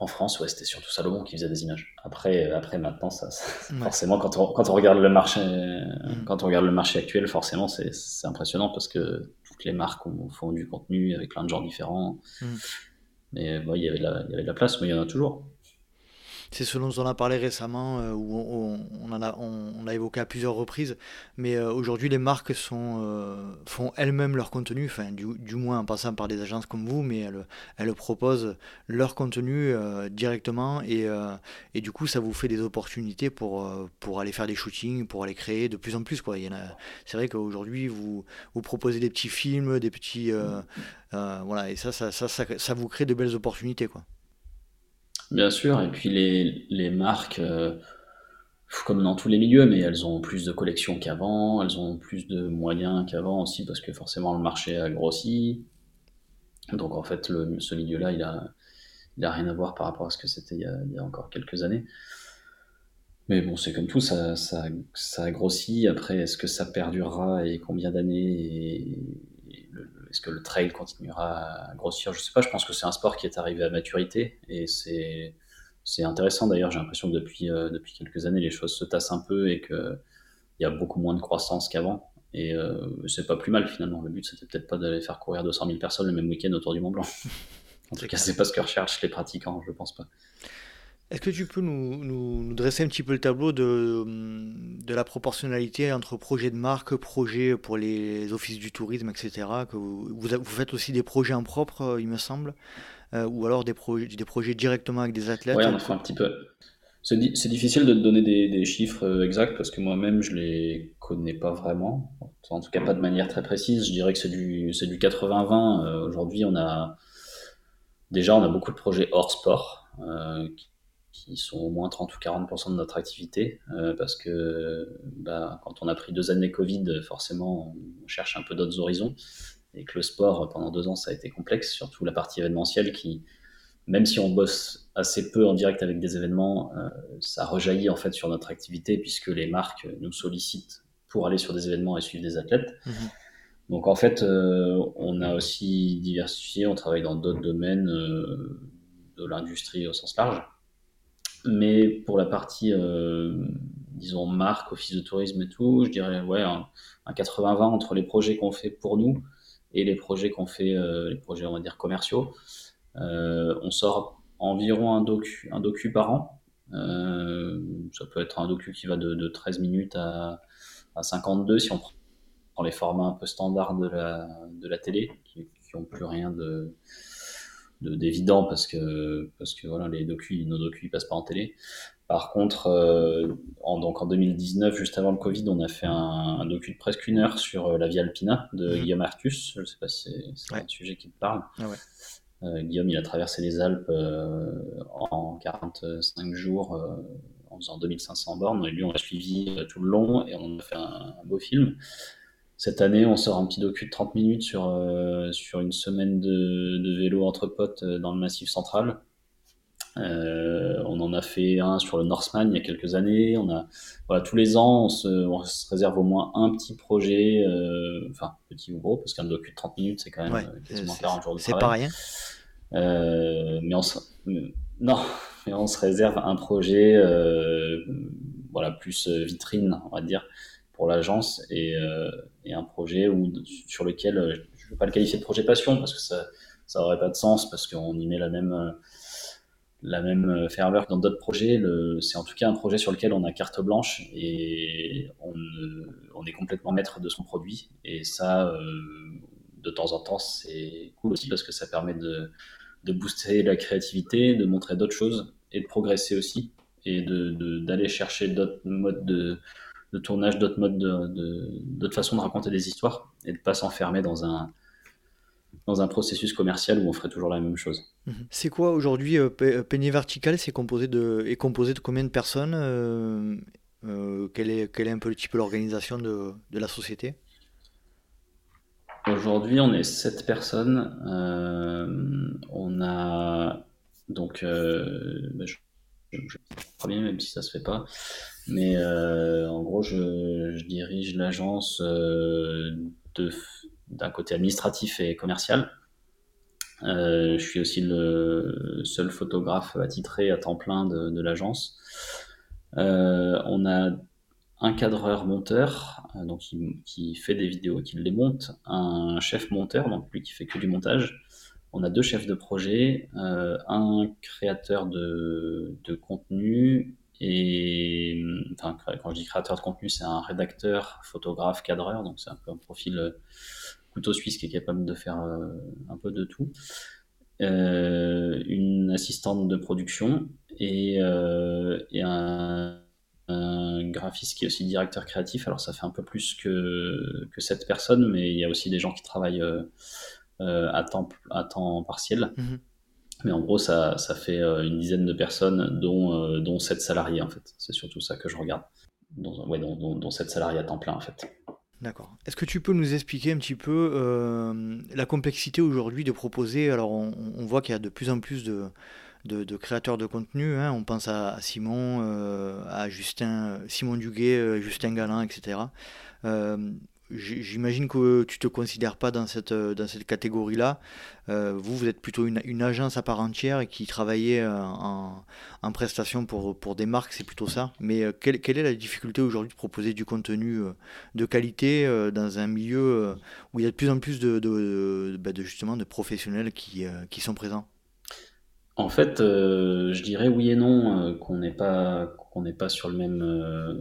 En France, ouais, c'était surtout Salomon qui faisait des images. Après, euh, après maintenant, ça, ça- Ouais. forcément, quand on, quand on regarde le marché, Mm. quand on regarde le marché actuel, forcément, c'est impressionnant parce que toutes les marques ont- font du contenu avec plein de genres différents. Mm. Mais bon, il y avait de la, il y avait de la place, mais il y en a toujours. C'est ce dont on a parlé récemment, euh, où on, en a, on, on l'a évoqué à plusieurs reprises, mais euh, aujourd'hui les marques sont, euh, font elles-mêmes leur contenu, enfin du, du moins en passant par des agences comme vous, mais elles, elles proposent leur contenu directement et, et du coup ça vous fait des opportunités pour, pour aller faire des shootings, pour aller créer de plus en plus. Quoi. Il y en a, c'est vrai qu'aujourd'hui vous, vous proposez des petits films, des petits... euh, voilà, et ça ça, ça, ça, ça vous crée de belles opportunités. Quoi. Bien sûr, et puis les, marques, euh, comme dans tous les milieux, mais elles ont plus de collections qu'avant, elles ont plus de moyens qu'avant aussi, parce que forcément le marché a grossi. Donc en fait, le, ce milieu-là, il a, il a rien à voir par rapport à ce que c'était il, y a- encore quelques années. Mais bon, c'est comme tout, ça, ça, ça a grossi. Après, est-ce que ça perdurera et combien d'années est-ce que le trail continuera à grossir? Je sais pas. Je pense que c'est un sport qui est arrivé à maturité et c'est c'est intéressant d'ailleurs. J'ai l'impression que depuis euh, depuis quelques années, les choses se tassent un peu et que il y a beaucoup moins de croissance qu'avant. Et euh, c'est pas plus mal finalement. Le but, c'était peut-être pas d'aller faire courir 200 000 personnes le même week-end autour du Mont Blanc. En tout cas, c'est pas ce que recherchent les pratiquants, je pense pas. Est-ce que tu peux nous, dresser un petit peu le tableau de, de la proportionnalité entre projets de marque, projets pour les offices du tourisme, etc. que vous, faites aussi des projets en propre, euh, il me semble, euh, ou alors des, des projets directement avec des athlètes. Ouais, on fait un petit peu. C'est di- c'est difficile de donner des, chiffres euh, exacts parce que moi-même, je les connais pas vraiment. En tout cas, pas de manière très précise. Je dirais que c'est du, du 80-20. Euh, Aujourd'hui, on a déjà, on a beaucoup de projets hors sport qui sont au moins 30 ou 40% de notre activité euh, parce que bah, quand on a pris deux années Covid, forcément, on cherche un peu d'autres horizons et que le sport, pendant deux ans, ça a été complexe, surtout la partie événementielle qui, même si on bosse assez peu en direct avec des événements, euh, ça rejaillit en fait sur notre activité puisque les marques nous sollicitent pour aller sur des événements et suivre des athlètes. Mhm. Donc en fait, euh, on a aussi diversifié, on travaille dans d'autres domaines euh, de l'industrie au sens large. Mais pour la partie, euh, disons, marque, office de tourisme et tout, je dirais ouais, un, un 80-20 entre les projets qu'on fait pour nous et les projets qu'on fait, euh, les projets, on va dire, commerciaux. Euh, on sort environ un docu, un docu par an. Euh, ça peut être un docu qui va de, de 13 minutes à, à 52 si on prend les formats un peu standards de la, de la télé, qui n'ont plus rien de d'évident parce que parce que voilà les docu nos docu ils passent pas en télé par contre euh, en donc en 2019 juste avant le Covid on a fait un, un docu de presque une heure sur euh, la Via Alpina de Mhm. Guillaume Artus je sais pas si c'est Ouais. un sujet qui te parle Ah ouais. Euh, Guillaume il a traversé les Alpes euh, en 45 jours en faisant 2500 bornes et lui on l'a suivi tout le long et on a fait un, un beau film cette année, on sort un petit docu de 30 minutes sur, euh, sur une semaine de, de vélo entre potes euh, dans le Massif central. Euh, on en a fait un sur le Norseman il y a quelques années. On a, voilà, tous les ans, on se, on se réserve au moins un petit projet, euh, enfin petit ou gros, parce qu'un docu de 30 minutes, c'est quand même Ouais, euh, quasiment c'est- 40 jours de C'est travail. pas rien. Euh, mais on se... non, mais on se réserve un projet, euh, voilà, plus euh, vitrine, on va dire, pour l'agence et, euh, et un projet où, sur lequel euh, je ne veux pas le qualifier de projet passion parce que ça, ça aurait pas de sens parce qu'on y met la même, euh, la même ferveur que dans d'autres projets. C'est en tout cas un projet sur lequel on a carte blanche et on, on est complètement maître de son produit. Et ça, de temps en temps, c'est cool aussi parce que ça permet de, de booster la créativité, de montrer d'autres choses et de progresser aussi et de- de- d'aller chercher d'autres modes de, de tournage, d'autres modes de, de- d'autres façons de raconter des histoires et de pas s'enfermer dans un dans un processus commercial où on ferait toujours la même chose. Mhm. C'est quoi aujourd'hui euh, Pe- euh, Peigné Vertical C'est composé de est composé de combien de personnes euh, euh, quelle, est, quelle est un peu le l'organisation de, de la société Aujourd'hui, on est sept personnes. Euh, on a donc, euh, bah, je, je, je même si ça se fait pas. Mais euh, en gros, je, dirige l'agence euh, d'un côté administratif et commercial. Euh, je suis aussi le seul photographe attitré à temps plein de, l'agence. On a un cadreur monteur, donc qui, fait des vidéos, qui les monte, un chef monteur, donc lui qui fait que du montage. On a deux chefs de projet, un créateur de contenu et enfin quand je dis créateur de contenu, c'est un rédacteur, photographe, cadreur, donc c'est un peu un profil euh, couteau suisse qui est capable de faire euh, un peu de tout. Euh, une assistante de production et, un, graphiste qui est aussi directeur créatif. Alors ça fait un peu plus que, que cette personne, mais il y a aussi des gens qui travaillent à, temps, à temps partiel. Mhm. Mais en gros, ça, ça fait euh, une dizaine de personnes, dont, euh, dont 7 salariés en fait. C'est surtout ça que je regarde. Dont, ouais, dont, dont, dont 7 salariés à temps plein en fait. D'accord. Est-ce que tu peux nous expliquer un petit peu euh, la complexité aujourd'hui de proposer Alors, on, voit qu'il y a de plus en plus de, de, créateurs de contenu. hein. On pense à, Simon, à Justin, Simon Duguay, Justin Galin, etc. J'imagine que tu te considères pas dans cette, dans cette catégorie-là. Euh, vous, vous êtes plutôt une, agence à part entière et qui travaillait euh, en, en prestation pour, pour des marques, c'est plutôt ça. Mais euh, quelle, quelle est la difficulté aujourd'hui de proposer du contenu euh, de qualité euh, dans un milieu euh, où il y a de plus en plus de, de, bah, justement de professionnels qui, euh, qui sont présents? En fait, euh, je dirais oui et non, euh, qu'on n'est pas, qu'on pas sur le même, euh,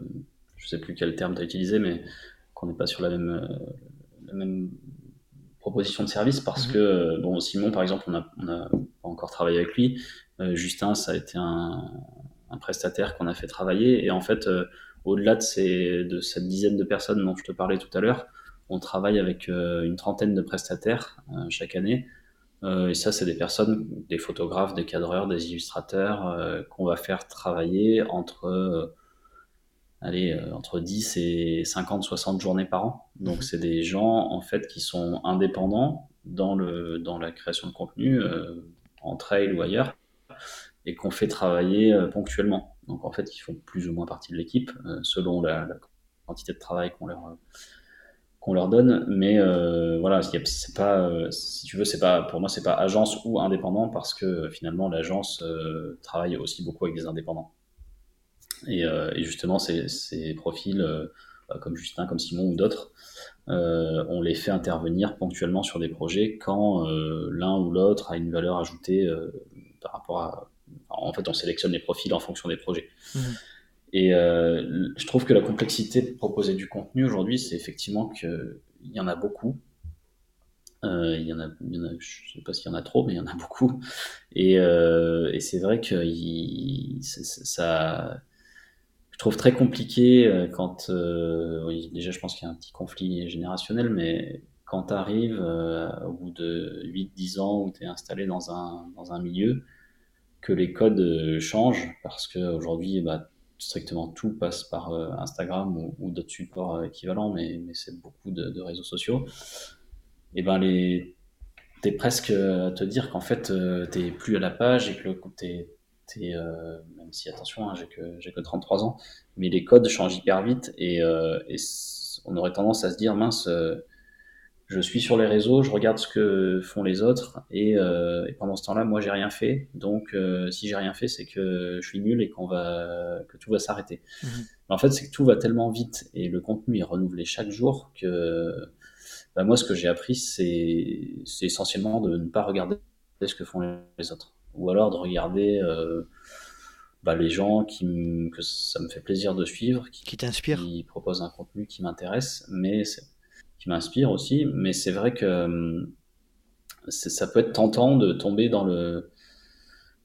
je sais plus quel terme tu as utilisé, mais qu'on n'est pas sur la même, euh, la même proposition de service parce Mhm. que, euh, bon, Simon, par exemple, on a, on a pas encore travaillé avec lui. Euh, Justin, ça a été un, un prestataire qu'on a fait travailler. Et en fait, euh, au-delà de, ces, de cette dizaine de personnes dont je te parlais tout à l'heure, on travaille avec euh, une trentaine de prestataires chaque année. Et ça, c'est des personnes, des photographes, des cadreurs, des illustrateurs qu'on va faire travailler entre, allez, euh, entre 10 et 50, 60 journées par an. Donc, Mhm. c'est des gens, en fait, qui sont indépendants dans, le, dans la création de contenu, euh, en trail ou ailleurs, et qu'on fait travailler euh, ponctuellement. Donc, en fait, ils font plus ou moins partie de l'équipe, euh, selon la, la quantité de travail qu'on leur, qu'on leur donne. Mais voilà, c'est pas, si tu veux, c'est pas, pour moi, c'est pas agence ou indépendant parce que finalement, l'agence travaille aussi beaucoup avec des indépendants. Et, euh, et justement, ces, ces profils, euh, comme Justin, comme Simon ou d'autres, euh, on les fait intervenir ponctuellement sur des projets quand euh, l'un ou l'autre a une valeur ajoutée euh, par rapport à. En fait, on sélectionne les profils en fonction des projets. Mhm. Et euh, je trouve que la complexité de proposer du contenu aujourd'hui, c'est effectivement qu'il y en a beaucoup. Euh, il, y en a, je ne sais pas s'il y en a trop, mais il y en a beaucoup. Et, euh, et c'est vrai que ça, je trouve très compliqué euh, quand, oui, déjà je pense qu'il y a un petit conflit générationnel, mais quand tu arrives au bout de 8-10 ans où tu es installé dans un, dans un milieu, que les codes changent, parce qu'aujourd'hui, bah, strictement tout passe par Instagram ou, d'autres supports équivalents, mais, c'est beaucoup de, réseaux sociaux. Et eh ben les t'es presque à te dire qu'en fait euh, t'es plus à la page et que le t'es t'es euh, même si attention hein, j'ai que j'ai que 33 ans mais les codes changent hyper vite et, euh, et on aurait tendance à se dire mince je suis sur les réseaux, je regarde ce que font les autres et, et pendant ce temps-là, moi j'ai rien fait. Donc si j'ai rien fait, c'est que je suis nul et qu'on va que tout va s'arrêter. Mmh. Mais en fait, c'est que tout va tellement vite et le contenu est renouvelé chaque jour que bah, moi, ce que j'ai appris, c'est essentiellement de ne pas regarder ce que font les autres. Ou alors de regarder euh, bah, les gens qui que ça me fait plaisir de suivre, qui, qui t'inspirent, qui proposent un contenu qui m'intéresse, mais qui m'inspire aussi. Mais c'est vrai que euh, ça peut être tentant de tomber dans le,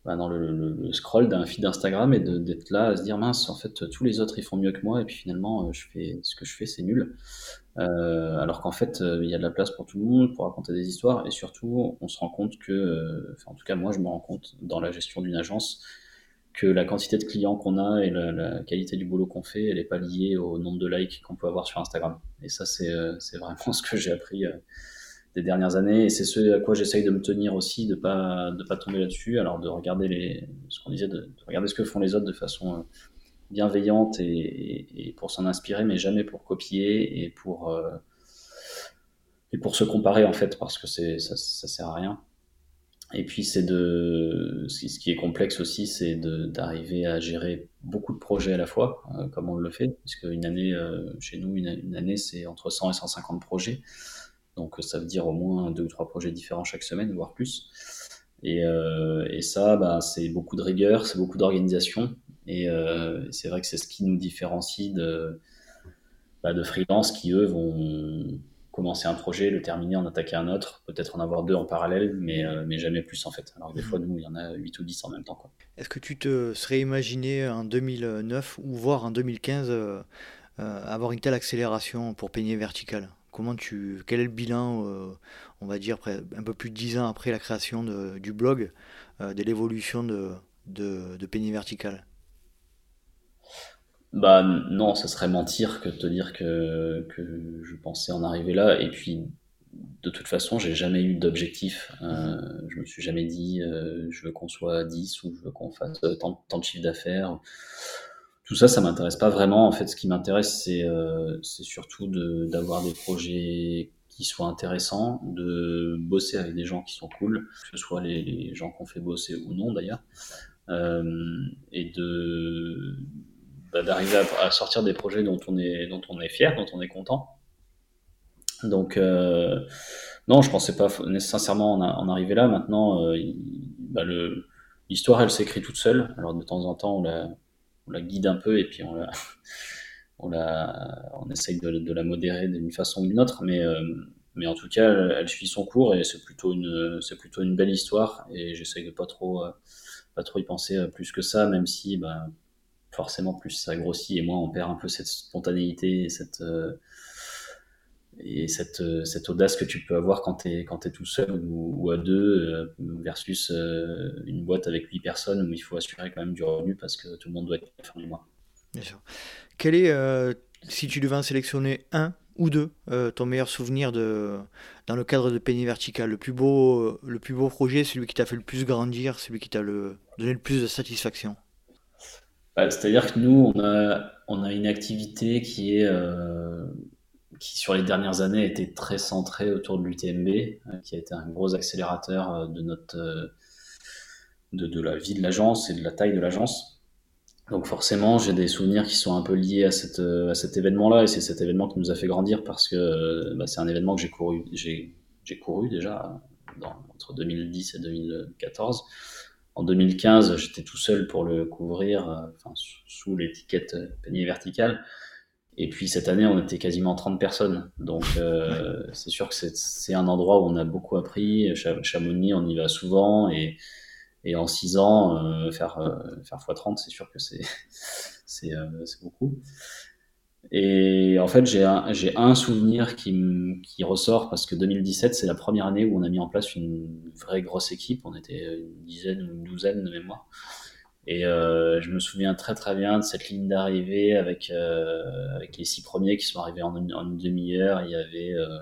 bah, dans le, scroll d'un feed d'Instagram et d'être là à se dire mince, en fait, tous les autres ils font mieux que moi et puis finalement, euh, je fais ce que je fais, c'est nul. Euh, alors qu'en fait, euh, il y a de la place pour tout le monde, pour raconter des histoires, et surtout, on se rend compte que, euh, en tout cas, moi, je me rends compte dans la gestion d'une agence que la quantité de clients qu'on a et la, qualité du boulot qu'on fait, elle n'est pas liée au nombre de likes qu'on peut avoir sur Instagram. Et ça, c'est vraiment ce que j'ai appris des dernières années, et c'est ce à quoi j'essaye de me tenir aussi, de pas de pas tomber là-dessus. Alors de regarder les, ce qu'on disait, de, de, regarder ce que font les autres de façon bienveillante et, pour s'en inspirer, mais jamais pour copier et pour, euh, et pour se comparer en fait, parce que ça, ça sert à rien. Et puis c'est de, ce qui est complexe aussi, c'est d'arriver à gérer beaucoup de projets à la fois, euh, comme on le fait, parce qu'une année, euh, chez nous, une, une année, c'est entre 100 et 150 projets. Donc ça veut dire au moins deux ou trois projets différents chaque semaine, voire plus. Et, et ça, bah, c'est beaucoup de rigueur, c'est beaucoup d'organisation. Et euh, c'est vrai que c'est ce qui nous différencie de, bah, de freelance qui, eux, vont commencer un projet, le terminer, en attaquer un autre, peut-être en avoir deux en parallèle, mais, euh, mais jamais plus en fait. Alors des fois, nous, il y en a 8 ou 10 en même temps. Est-ce que tu te serais imaginé en 2009 ou voire en 2015 euh, avoir une telle accélération pour peigner vertical? Comment tu, quel est le bilan, on va dire, un peu plus de 10 ans après la création du blog, de l'évolution de, de, peigner vertical? Bah non, ça serait mentir que de te dire que, je pensais en arriver là. Et puis, de toute façon, j'ai jamais eu d'objectif. Euh, je me suis jamais dit euh, je veux qu'on soit à 10 ou je veux qu'on fasse tant, tant de chiffre d'affaires. Tout ça, ça m'intéresse pas vraiment. En fait, ce qui m'intéresse, c'est euh, surtout d'avoir des projets qui soient intéressants, de bosser avec des gens qui sont cool, que ce soit les, les gens qu'on fait bosser ou non d'ailleurs, euh, et de bah, d'arriver à, sortir des projets dont on est dont on est fier, dont on est content. Donc euh, non, je pensais pas nécessairement en, arriver là. Maintenant, euh, bah, l'histoire elle s'écrit toute seule. Alors de temps en temps on la, on la guide un peu et puis on la on la on essaye de, la modérer d'une façon ou d'une autre, mais euh, mais en tout cas elle, suit son cours et c'est plutôt une c'est plutôt une belle histoire et j'essaye de pas trop pas trop y penser plus que ça, même si bah, forcément plus ça grossit et moins on perd un peu cette spontanéité et cette euh, et cette, euh, cette audace que tu peux avoir quand tu es, quand es tout seul ou, à deux euh, versus une boîte avec huit personnes où il faut assurer quand même du revenu parce que tout le monde doit être fin du mois. Bien sûr. Quel est, si tu devais en sélectionner un ou deux, ton meilleur souvenir de, dans le cadre de Penny Vertical? Le plus beau, le plus beau projet, celui qui t'a fait le plus grandir, celui qui t'a le, donné le plus de satisfaction? Bah, c'est-à-dire que nous, on a, on a une activité qui est euh, qui sur les dernières années été très centrée autour de l'UTMB, euh, qui a été un gros accélérateur euh, de notre de, de la vie de l'agence et de la taille de l'agence. Donc forcément, j'ai des souvenirs qui sont un peu liés à, cette, à cet événement-là, et c'est cet événement qui nous a fait grandir parce que bah, c'est un événement que j'ai couru, j'ai, couru déjà entre 2010 et 2014. En 2015, j'étais tout seul pour le couvrir, euh, enfin, sous l'étiquette euh, panier vertical. Et puis cette année, on était quasiment 30 personnes. Donc c'est sûr que c'est un endroit où on a beaucoup appris. Chamonix, on y va souvent. Et, et en 6 ans, faire, faire x30, c'est sûr que c'est beaucoup. Et en fait, j'ai un, un, souvenir qui, qui, ressort parce que 2017, c'est la première année où on a mis en place une vraie grosse équipe. On était une dizaine ou une douzaine de mémoire. Et euh, je me souviens très très bien de cette ligne d'arrivée avec, euh, les six premiers qui sont arrivés en une, demi-heure. Il y avait, euh,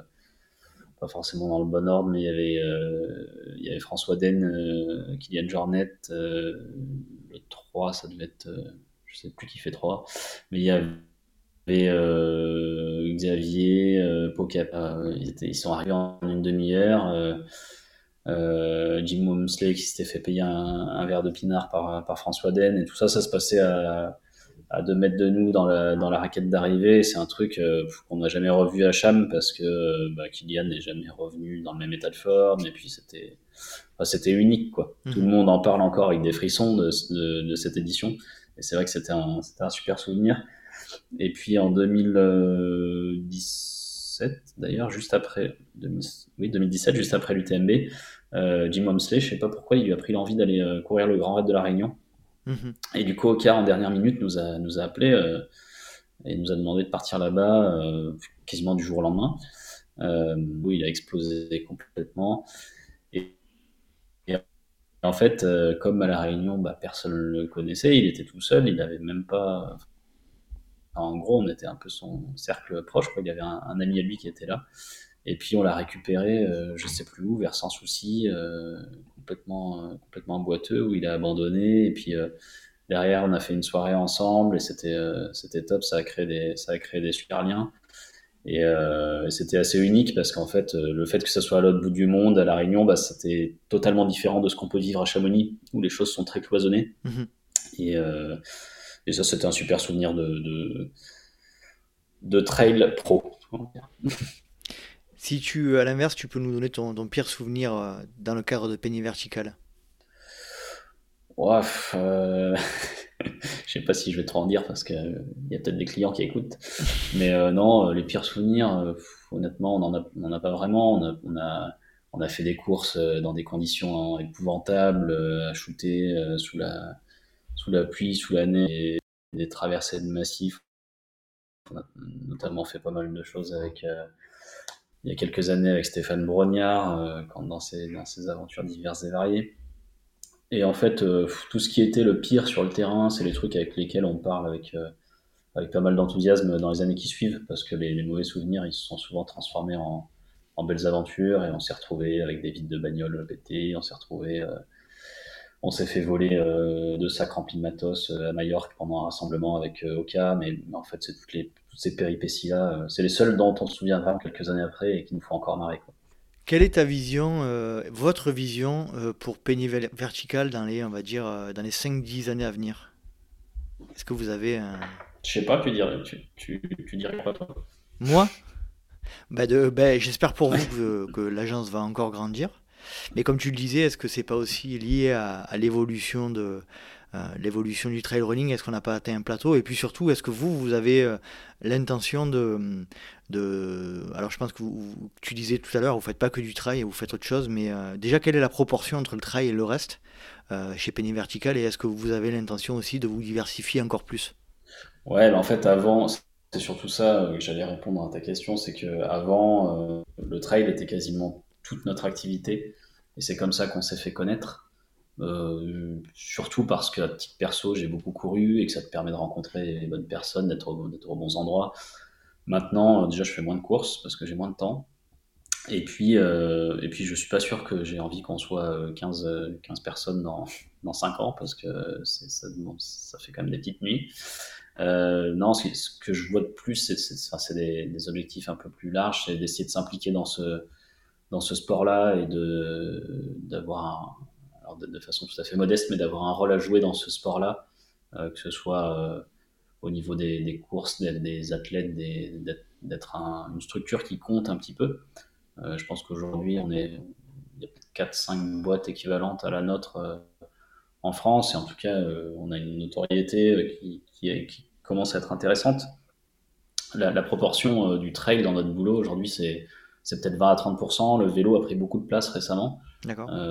pas forcément dans le bon ordre, mais il y avait, François Den, euh, Kylian Jornet, le 3, ça devait être, je sais plus qui fait 3, mais il y avait Xavier, ils, ils, sont arrivés en une demi-heure. Euh, Jim Womsley qui s'était fait payer un, verre de pinard par, par François Den et tout ça, ça se passait à, à deux mètres de nous dans la, dans la raquette d'arrivée. C'est un truc qu'on n'a jamais revu à Cham parce que bah, Kylian n'est jamais revenu dans le même état de forme et puis c'était c'était unique quoi. Tout le mhm. monde en parle encore avec des frissons de, de, de cette édition et c'est vrai que c'était un, un super souvenir. Et puis en 2017, d'ailleurs, juste après, oui, 2017, juste après l'UTMB, euh, Jim Wamsley, je sais pas pourquoi, il lui a pris l'envie d'aller euh, courir le Grand Raid de la Réunion. Mhm. Et du coup, Oka, en dernière minute, nous a, nous a appelé euh, et nous a demandé de partir là-bas quasiment du jour au lendemain. où il a explosé complètement. Et, en fait, comme à la Réunion, bah, personne ne le connaissait, il était tout seul, il n'avait même pas en gros, on était un peu son cercle proche. Quoi. Il y avait un, ami à lui qui était là. Et puis on l'a récupéré, euh, je sais plus où, vers Sans Souci, euh, complètement, euh, complètement boiteux, où il a abandonné. Et puis derrière, on a fait une soirée ensemble et c'était c'était top. Ça a créé des ça a créé des super liens. Et c'était assez unique parce qu'en fait, le fait que ça soit à l'autre bout du monde, à La Réunion, bah, c'était totalement différent de ce qu'on peut vivre à Chamonix, où les choses sont très cloisonnées. Mmh et et ça, c'était un super souvenir de, de, trail pro. si tu, à l'inverse, tu peux nous donner ton, pire souvenir euh, dans le cadre de Penny Vertical Ouais, euh... je sais pas si je vais trop en dire parce qu'il euh, y a peut-être des clients qui écoutent. Mais euh, non, les pires souvenirs, honnêtement, on n'en a, on a pas vraiment. On a, on a, on a fait des courses dans des conditions épouvantables, à shooter sous la, sous la pluie, sous la neige, des traversées de massifs. On a notamment fait pas mal de choses avec, euh, il y a quelques années avec Stéphane Brognard, euh, quand dans ses, dans ses aventures diverses et variées. Et en fait, euh, tout ce qui était le pire sur le terrain, c'est les trucs avec lesquels on parle avec, avec pas mal d'enthousiasme dans les années qui suivent, parce que les, mauvais souvenirs, ils se sont souvent transformés en, en belles aventures, et on s'est retrouvé avec des vides de bagnole pétés, on s'est retrouvé on s'est fait voler euh, deux sacs remplis de matos euh, à Majorque pendant un rassemblement avec euh, Oka, mais, en fait, c'est toutes, les, toutes ces péripéties-là, c'est les seules dont on se souviendra quelques années après et qui nous font encore marrer. Quoi. Quelle est ta vision, votre vision pour Penny Vertical dans les, on va dire, dans les 5-10 années à venir? Est-ce que vous avez un... Je sais pas, tu dirais, tu, dirais quoi toi? Moi? Bah de, bah, J'espère pour vous que, que l'agence va encore grandir. Mais comme tu le disais, est-ce que c'est pas aussi lié à, l'évolution de euh, l'évolution du trail running? Est-ce qu'on n'a pas atteint un plateau? Et puis surtout, est-ce que vous, vous avez euh, l'intention de. Alors je pense que tu disais tout à l'heure, vous faites pas que du trail, vous faites autre chose, mais euh, déjà, quelle est la proportion entre le trail et le reste chez Penny Vertical? Et est-ce que vous avez l'intention aussi de vous diversifier encore plus? Ouais, en fait, avant, c'est surtout ça que j'allais répondre à ta question, c'est que avant le trail était quasiment toute notre activité. Et c'est comme ça qu'on s'est fait connaître. Euh, surtout parce que à titre perso, j'ai beaucoup couru et que ça te permet de rencontrer les bonnes personnes, d'être au, aux bons endroits. Maintenant, euh, déjà, je fais moins de courses parce que j'ai moins de temps. Et puis, euh, et puis je suis pas sûr que j'ai envie qu'on soit 15, 15 personnes dans, dans 5 ans parce que ça, ça, fait quand même des petites nuits. non, ce, que je vois de plus, c'est des, objectifs un peu plus larges, c'est d'essayer de s'impliquer dans ce, dans ce sport-là et de d'avoir alors de, façon tout à fait modeste, mais d'avoir un rôle à jouer dans ce sport-là, euh, que ce soit euh, au niveau des, courses, des, athlètes, d'être une structure qui compte un petit peu. Euh, je pense qu'aujourd'hui, on est il y a 4-5 boîtes équivalentes à la nôtre en France, et en tout cas, on a une notoriété qui, qui, qui, commence à être intéressante. la, proportion du trail dans notre boulot aujourd'hui, c'est c'est peut-être 20 à 30%. Le vélo a pris beaucoup de place récemment.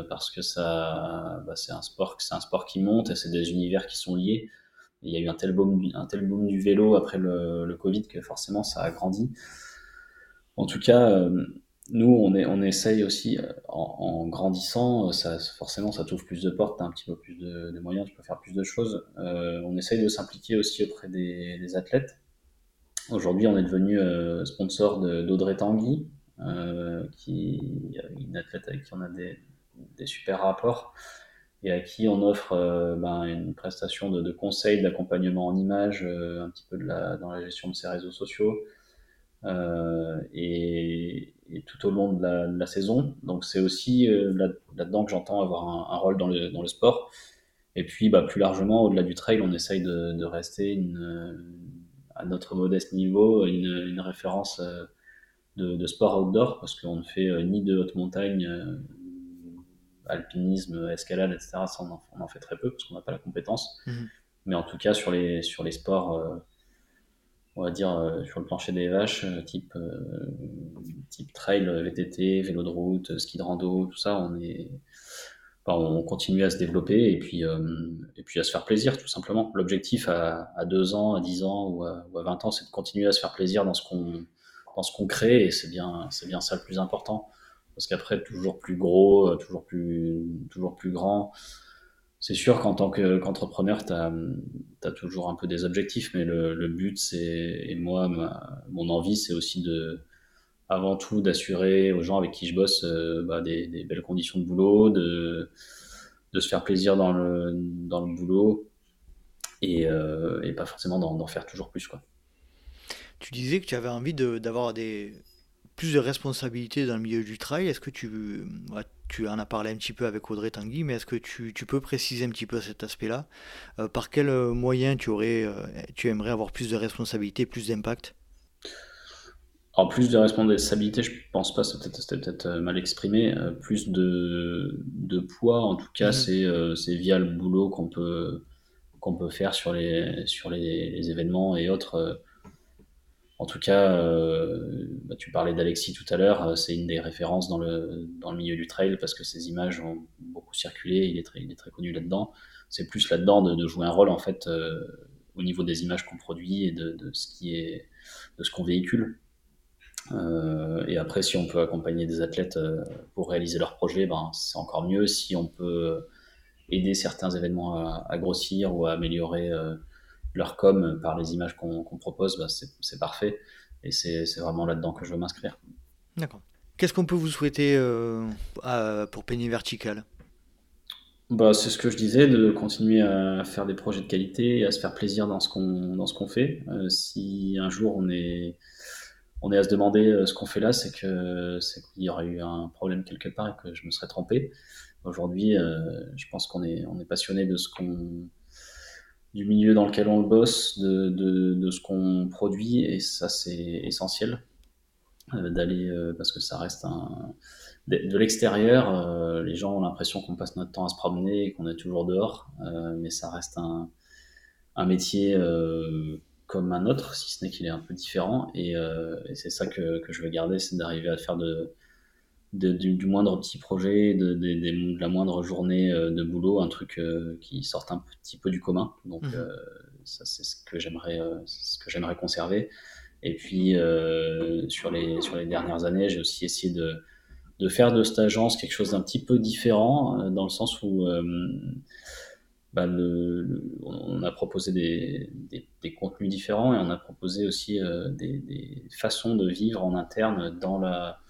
parce que ça, bah, c'est un sport, c'est un sport qui monte et c'est des univers qui sont liés. il y a eu un tel boom, un tel boom du vélo après le, le Covid que forcément ça a grandi. En tout cas, nous, on, est, on essaye aussi, euh, en, grandissant, euh, ça, forcément, ça t'ouvre plus de portes, as un petit peu plus de, moyens, tu peux faire plus de choses. Euh, on essaye de s'impliquer aussi auprès des, athlètes. Aujourd'hui, on est devenu sponsor d'Audrey Tanguy, qui est une athlète avec qui on a des, super rapports et à qui on offre ben, une prestation de, de conseil, d'accompagnement en images, un petit peu de la, dans la gestion de ses réseaux sociaux. et, tout au long de la, saison. Donc c'est aussi euh, là-dedans que j'entends avoir un, rôle dans le, dans le, sport. Et puis bah, plus largement, au-delà du trail, on essaye de, de rester une, euh, à notre modeste niveau une, une référence euh, de, de, sport outdoor, parce qu'on ne fait ni de haute montagne, alpinisme, escalade, etc. Ça, on en, on en fait très peu, parce qu'on n'a pas la compétence. Mmh. Mais en tout cas, sur les, sur les sports on va dire, euh, sur le plancher des vaches, euh, type, euh, type trail, VTT, vélo de route, ski de rando, tout ça, on est, on continue à se développer et puis, et puis à se faire plaisir, tout simplement. L'objectif à, à 2 ans, à 10 ans ou à, ou à 20 ans, c'est de continuer à se faire plaisir dans ce qu'on dans ce qu'on crée et c'est bien, c'est bien ça le plus important. Parce qu'après, toujours plus gros, toujours plus, toujours plus grand, c'est sûr qu'en tant qu'entrepreneur, tu as, toujours un peu des objectifs, mais le, but, c'est, et moi, mon envie, c'est aussi de, avant tout, d'assurer aux gens avec qui je bosse euh, bah, des, belles conditions de boulot, de, de se faire plaisir dans le, dans le boulot et, euh, et pas forcément d'en faire toujours plus. Quoi. Tu disais que tu avais envie d'avoir des, plus de responsabilités dans le milieu du trail. Est-ce que tu, tu en as parlé un petit peu avec Audrey Tanguy, mais est-ce que tu, peux préciser un petit peu cet aspect-là? Euh, Par quel euh, moyen tu, aurais, euh, tu aimerais avoir plus de responsabilités, plus d'impact? En plus de responsabilité, je pense pas, c'était peut-être mal exprimé, plus de, de, poids, en tout cas, mhm. c'est via le boulot qu'on peut, qu'on peut faire sur les, sur les événements et autres en tout cas, euh, bah, tu parlais d'Alexis tout à l'heure, euh, c'est une des références dans le, dans le milieu du trail parce que ses images ont beaucoup circulé, il est très, il est très connu là-dedans. C'est plus là-dedans de, jouer un rôle en fait euh, au niveau des images qu'on produit et de, ce qui est de ce qu'on véhicule. et après, si on peut accompagner des athlètes pour réaliser leurs projets, ben, c'est encore mieux. Si on peut aider certains événements à, à grossir ou à améliorer leur com par les images qu'on propose, bah, c'est parfait. Et c'est vraiment là-dedans que je veux m'inscrire. D'accord. Qu'est-ce qu'on peut vous souhaiter euh, pour Penny Vertical? Bah, C'est ce que je disais, de continuer à faire des projets de qualité et à se faire plaisir dans ce qu'on qu'on fait. Euh, si un jour on est, on est à se demander euh, ce qu'on fait là, c'est qu'il y aurait eu un problème quelque part et que je me serais trompé. Aujourd'hui, je pense qu'on est, on est passionné de ce qu'on du milieu dans lequel on le bosse, de, de, de ce qu'on produit, et ça c'est essentiel euh, d'aller euh, parce que ça reste un de, l'extérieur, euh, les gens ont l'impression qu'on passe notre temps à se promener et qu'on est toujours dehors, mais ça reste un, un métier comme un autre, si ce n'est qu'il est un peu différent, et, et c'est ça que, que, je veux garder, c'est d'arriver à faire de, du, moindre petit projet, de, de, la moindre journée euh, de boulot, un truc euh, qui sorte un petit peu du commun. Donc, mhm. euh, ça, c'est ce que j'aimerais, ce que j'aimerais conserver. Et puis, sur, les, sur les dernières années, j'ai aussi essayé de, de faire de cette agence quelque chose d'un petit peu différent, dans le sens où bah, le, on a proposé des, des, des, contenus différents et on a proposé aussi des, des, façons de vivre en interne dans la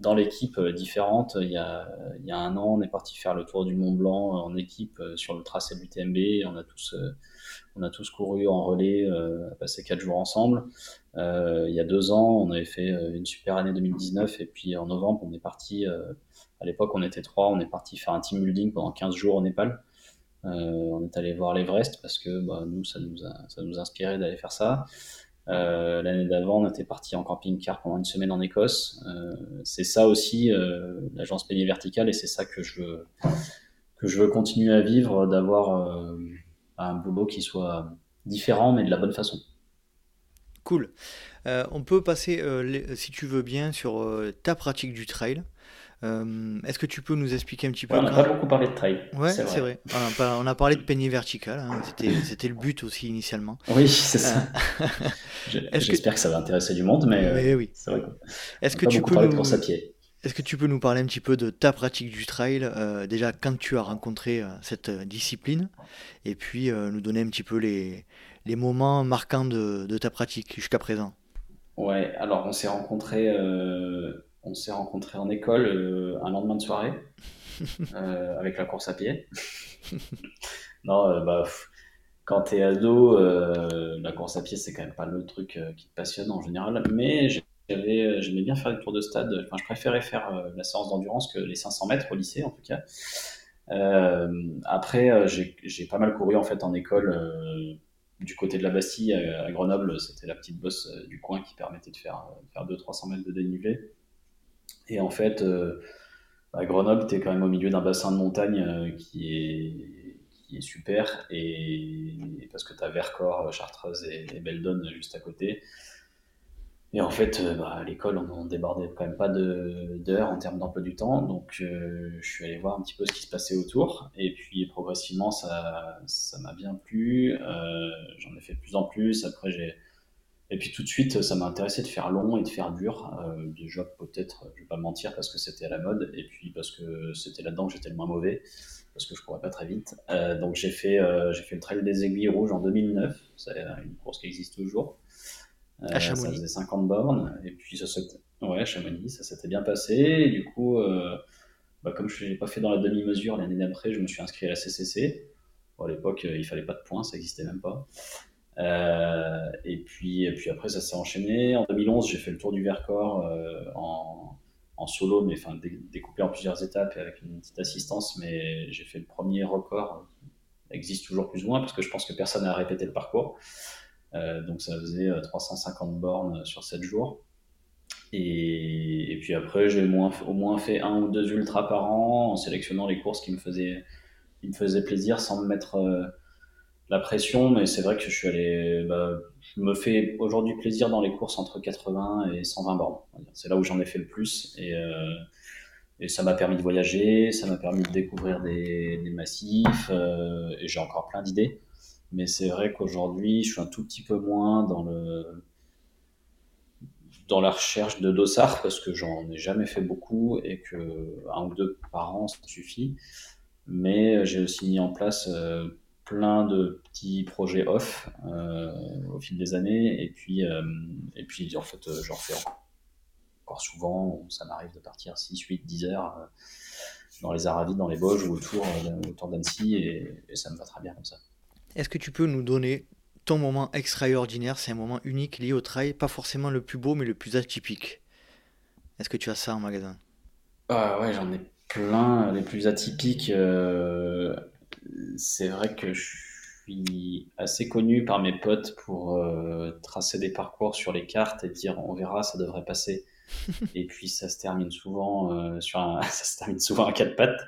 dans l'équipe euh, différente. Il y, a, il y a un an, on est parti faire le tour du Mont Blanc euh, en équipe euh, sur le tracé du TMB. On a tous, on a tous couru en relais, passé quatre jours ensemble. il y a deux ans, on avait fait une super année 2019 et puis en novembre, on est parti. à l'époque, on était trois. On est parti faire un team building pendant 15 jours au Népal. on est allé voir l'Everest parce que bah, nous, ça nous a, ça nous a inspiré d'aller faire ça. Euh, l'année d'avant, on était parti en camping-car pendant une semaine en Écosse. Euh, c'est ça aussi euh, l'agence payée verticale et c'est ça que je veux que je veux continuer à vivre, d'avoir un boulot qui soit différent mais de la bonne façon. Cool. on peut passer, si tu veux bien, sur ta pratique du trail. Est-ce que tu peux nous expliquer un petit peu On n'a pas beaucoup parlé de trail. Ouais, c'est vrai. On, a parlé de peignée verticale. Hein. C'était le but aussi initialement. Oui, c'est ça. J'espère que... ça va intéresser du monde, mais, oui. c'est vrai. Est-ce que tu peux nous... à pied. Est-ce que tu peux nous parler un petit peu de ta pratique du trail, euh, déjà quand tu as rencontré euh, cette euh, discipline, et puis nous donner un petit peu les, les moments marquants de, de ta pratique jusqu'à présent? Ouais, alors on s'est rencontrés, on s'est rencontrés en école un lendemain de soirée avec la course à pied. non, bah, quand t'es ado, la course à pied c'est quand même pas le truc qui te passionne en général, mais j'ai euh, j'aimais bien faire des tours de stade. Enfin, je préférais faire euh, la séance d'endurance que les 500 mètres au lycée, en tout cas. Euh, après, j'ai pas mal couru en fait en école du côté de la Bastille à, Grenoble. C'était la petite bosse du coin qui permettait de faire, faire 200-300 mètres de dénivelé. Et en fait, à Grenoble, tu es quand même au milieu d'un bassin de montagne qui est qui est super et parce que tu as Vercors, Chartreuse et, et Beldon juste à côté. Et en fait, euh, bah, à l'école, on, débordait quand même pas d'heures en termes d'emploi du temps. Donc, euh, je suis allé voir un petit peu ce qui se passait autour. Et puis, progressivement, ça m'a bien plu. Euh, J'en ai fait de plus en plus. Après, j'ai. Et puis, tout de suite, ça m'a intéressé de faire long et de faire dur. Euh, déjà, peut-être, je vais pas mentir, parce que c'était à la mode. Et puis, parce que c'était là-dedans que j'étais le moins mauvais. Parce que je courais pas très vite. Euh, donc, j'ai fait, j'ai fait le Trail des Aiguilles Rouges en 2009. C'est une course qui existe toujours. À euh, Chamonix. Ça faisait 50 bornes. Et puis, ça ouais, Chamonix, ça s'était bien passé. Et du coup, euh, bah, comme je n'ai pas fait dans la demi-mesure l'année d'après, je me suis inscrit à la CCC. à l'époque, euh, il fallait pas de points, ça n'existait même pas. Et, puis, et puis après, ça s'est enchaîné. En 2011, j'ai fait le tour du Vercors en, en, solo, mais enfin découpé en plusieurs étapes et avec une petite assistance. Mais j'ai fait le premier record, existe toujours plus ou moins, parce que je pense que personne n'a répété le parcours. Euh, donc ça faisait 350 euh, bornes sur 7 jours. Et, puis après, j'ai au moins fait un ou deux ultras par an en sélectionnant les courses qui me faisaient, qui me faisaient plaisir sans me mettre euh, la pression. Mais c'est vrai que je suis allé, bah, je me fais aujourd'hui plaisir dans les courses entre 80 et 120 bornes. C'est là où j'en ai fait le plus. Et, et ça m'a permis de voyager, ça m'a permis de découvrir des, massifs. et j'ai encore plein d'idées. Mais c'est vrai qu'aujourd'hui, je suis un tout petit peu moins dans le dans la recherche de dossards parce que j'en ai jamais fait beaucoup et que un ou deux par an ça suffit. Mais j'ai aussi mis en place euh, plein de petits projets off euh, au fil des années et puis euh, et puis en fait j'en fais encore souvent. Ça m'arrive de partir 6, 8, 10 heures dans les Aravis, dans les Bauges ou autour, autour d'Annecy et, et ça me va très bien comme ça. Est-ce que tu peux nous donner ton moment extraordinaire C'est un moment unique lié au trail, pas forcément le plus beau, mais le plus atypique. Est-ce que tu as ça en magasin? Ah Ouais, j'en ai plein. Les plus atypiques, euh, c'est vrai que je suis assez connu par mes potes pour euh, tracer des parcours sur les cartes et dire on verra, ça devrait passer. et puis ça se termine souvent euh, sur un, ça se termine souvent à quatre pattes.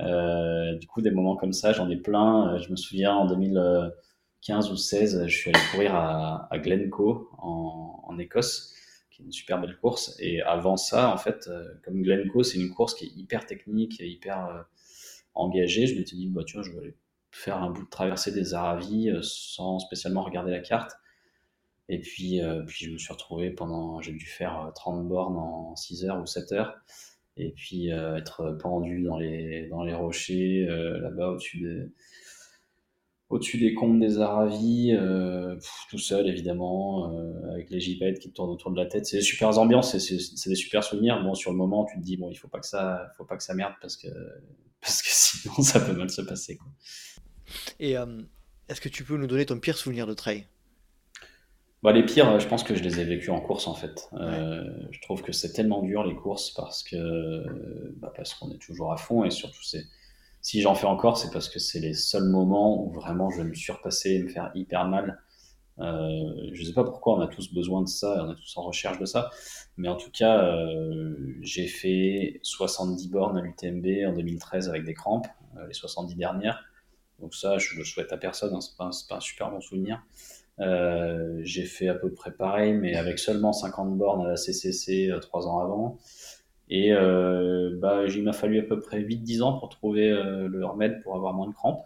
Euh, du coup, des moments comme ça, j'en ai plein. Euh, je me souviens en 2015 ou 16, je suis allé courir à, à Glencoe en, en, Écosse, qui est une super belle course. Et avant ça, en fait, euh, comme Glencoe, c'est une course qui est hyper technique et hyper engagée, je m'étais dit, bah, tu vois, je vais aller faire un bout de traversée des Aravis sans spécialement regarder la carte. Et puis, puis je me suis retrouvé pendant, j'ai dû faire 30 bornes en 6 heures ou 7 heures et puis euh, être pendu dans les, dans les rochers, euh, là-bas au-dessus des, au-dessus des combes des Aravis, euh, tout seul évidemment, avec les gypaètes qui tournent autour de la tête. C'est des super ambiances, c'est, des super souvenirs. Bon, sur le moment, tu te dis bon, il faut pas que ça, faut pas que ça merde parce que parce que sinon ça peut mal se passer. Quoi. Et est-ce que tu peux nous donner ton pire souvenir de trail? Bah, les pires, je pense que je les ai vécus en course en fait. Euh, je trouve que c'est tellement dur les courses parce que bah, parce qu'on est toujours à fond et surtout c'est si j'en fais encore c'est parce que c'est les seuls moments où vraiment je vais me surpasser et me faire hyper mal. Euh, je sais pas pourquoi on a tous besoin de ça, on est tous en recherche de ça, mais en tout cas euh, j'ai fait 70 bornes à l'UTMB en 2013 avec des crampes, euh, les 70 dernières. Donc ça je le souhaite à personne, hein, c'est pas, un super bon souvenir. j'ai fait à peu près pareil, mais avec seulement 50 bornes à la CCC trois ans avant. Et bah, il m'a fallu à peu près 8-10 ans pour trouver le remède pour avoir moins de crampes.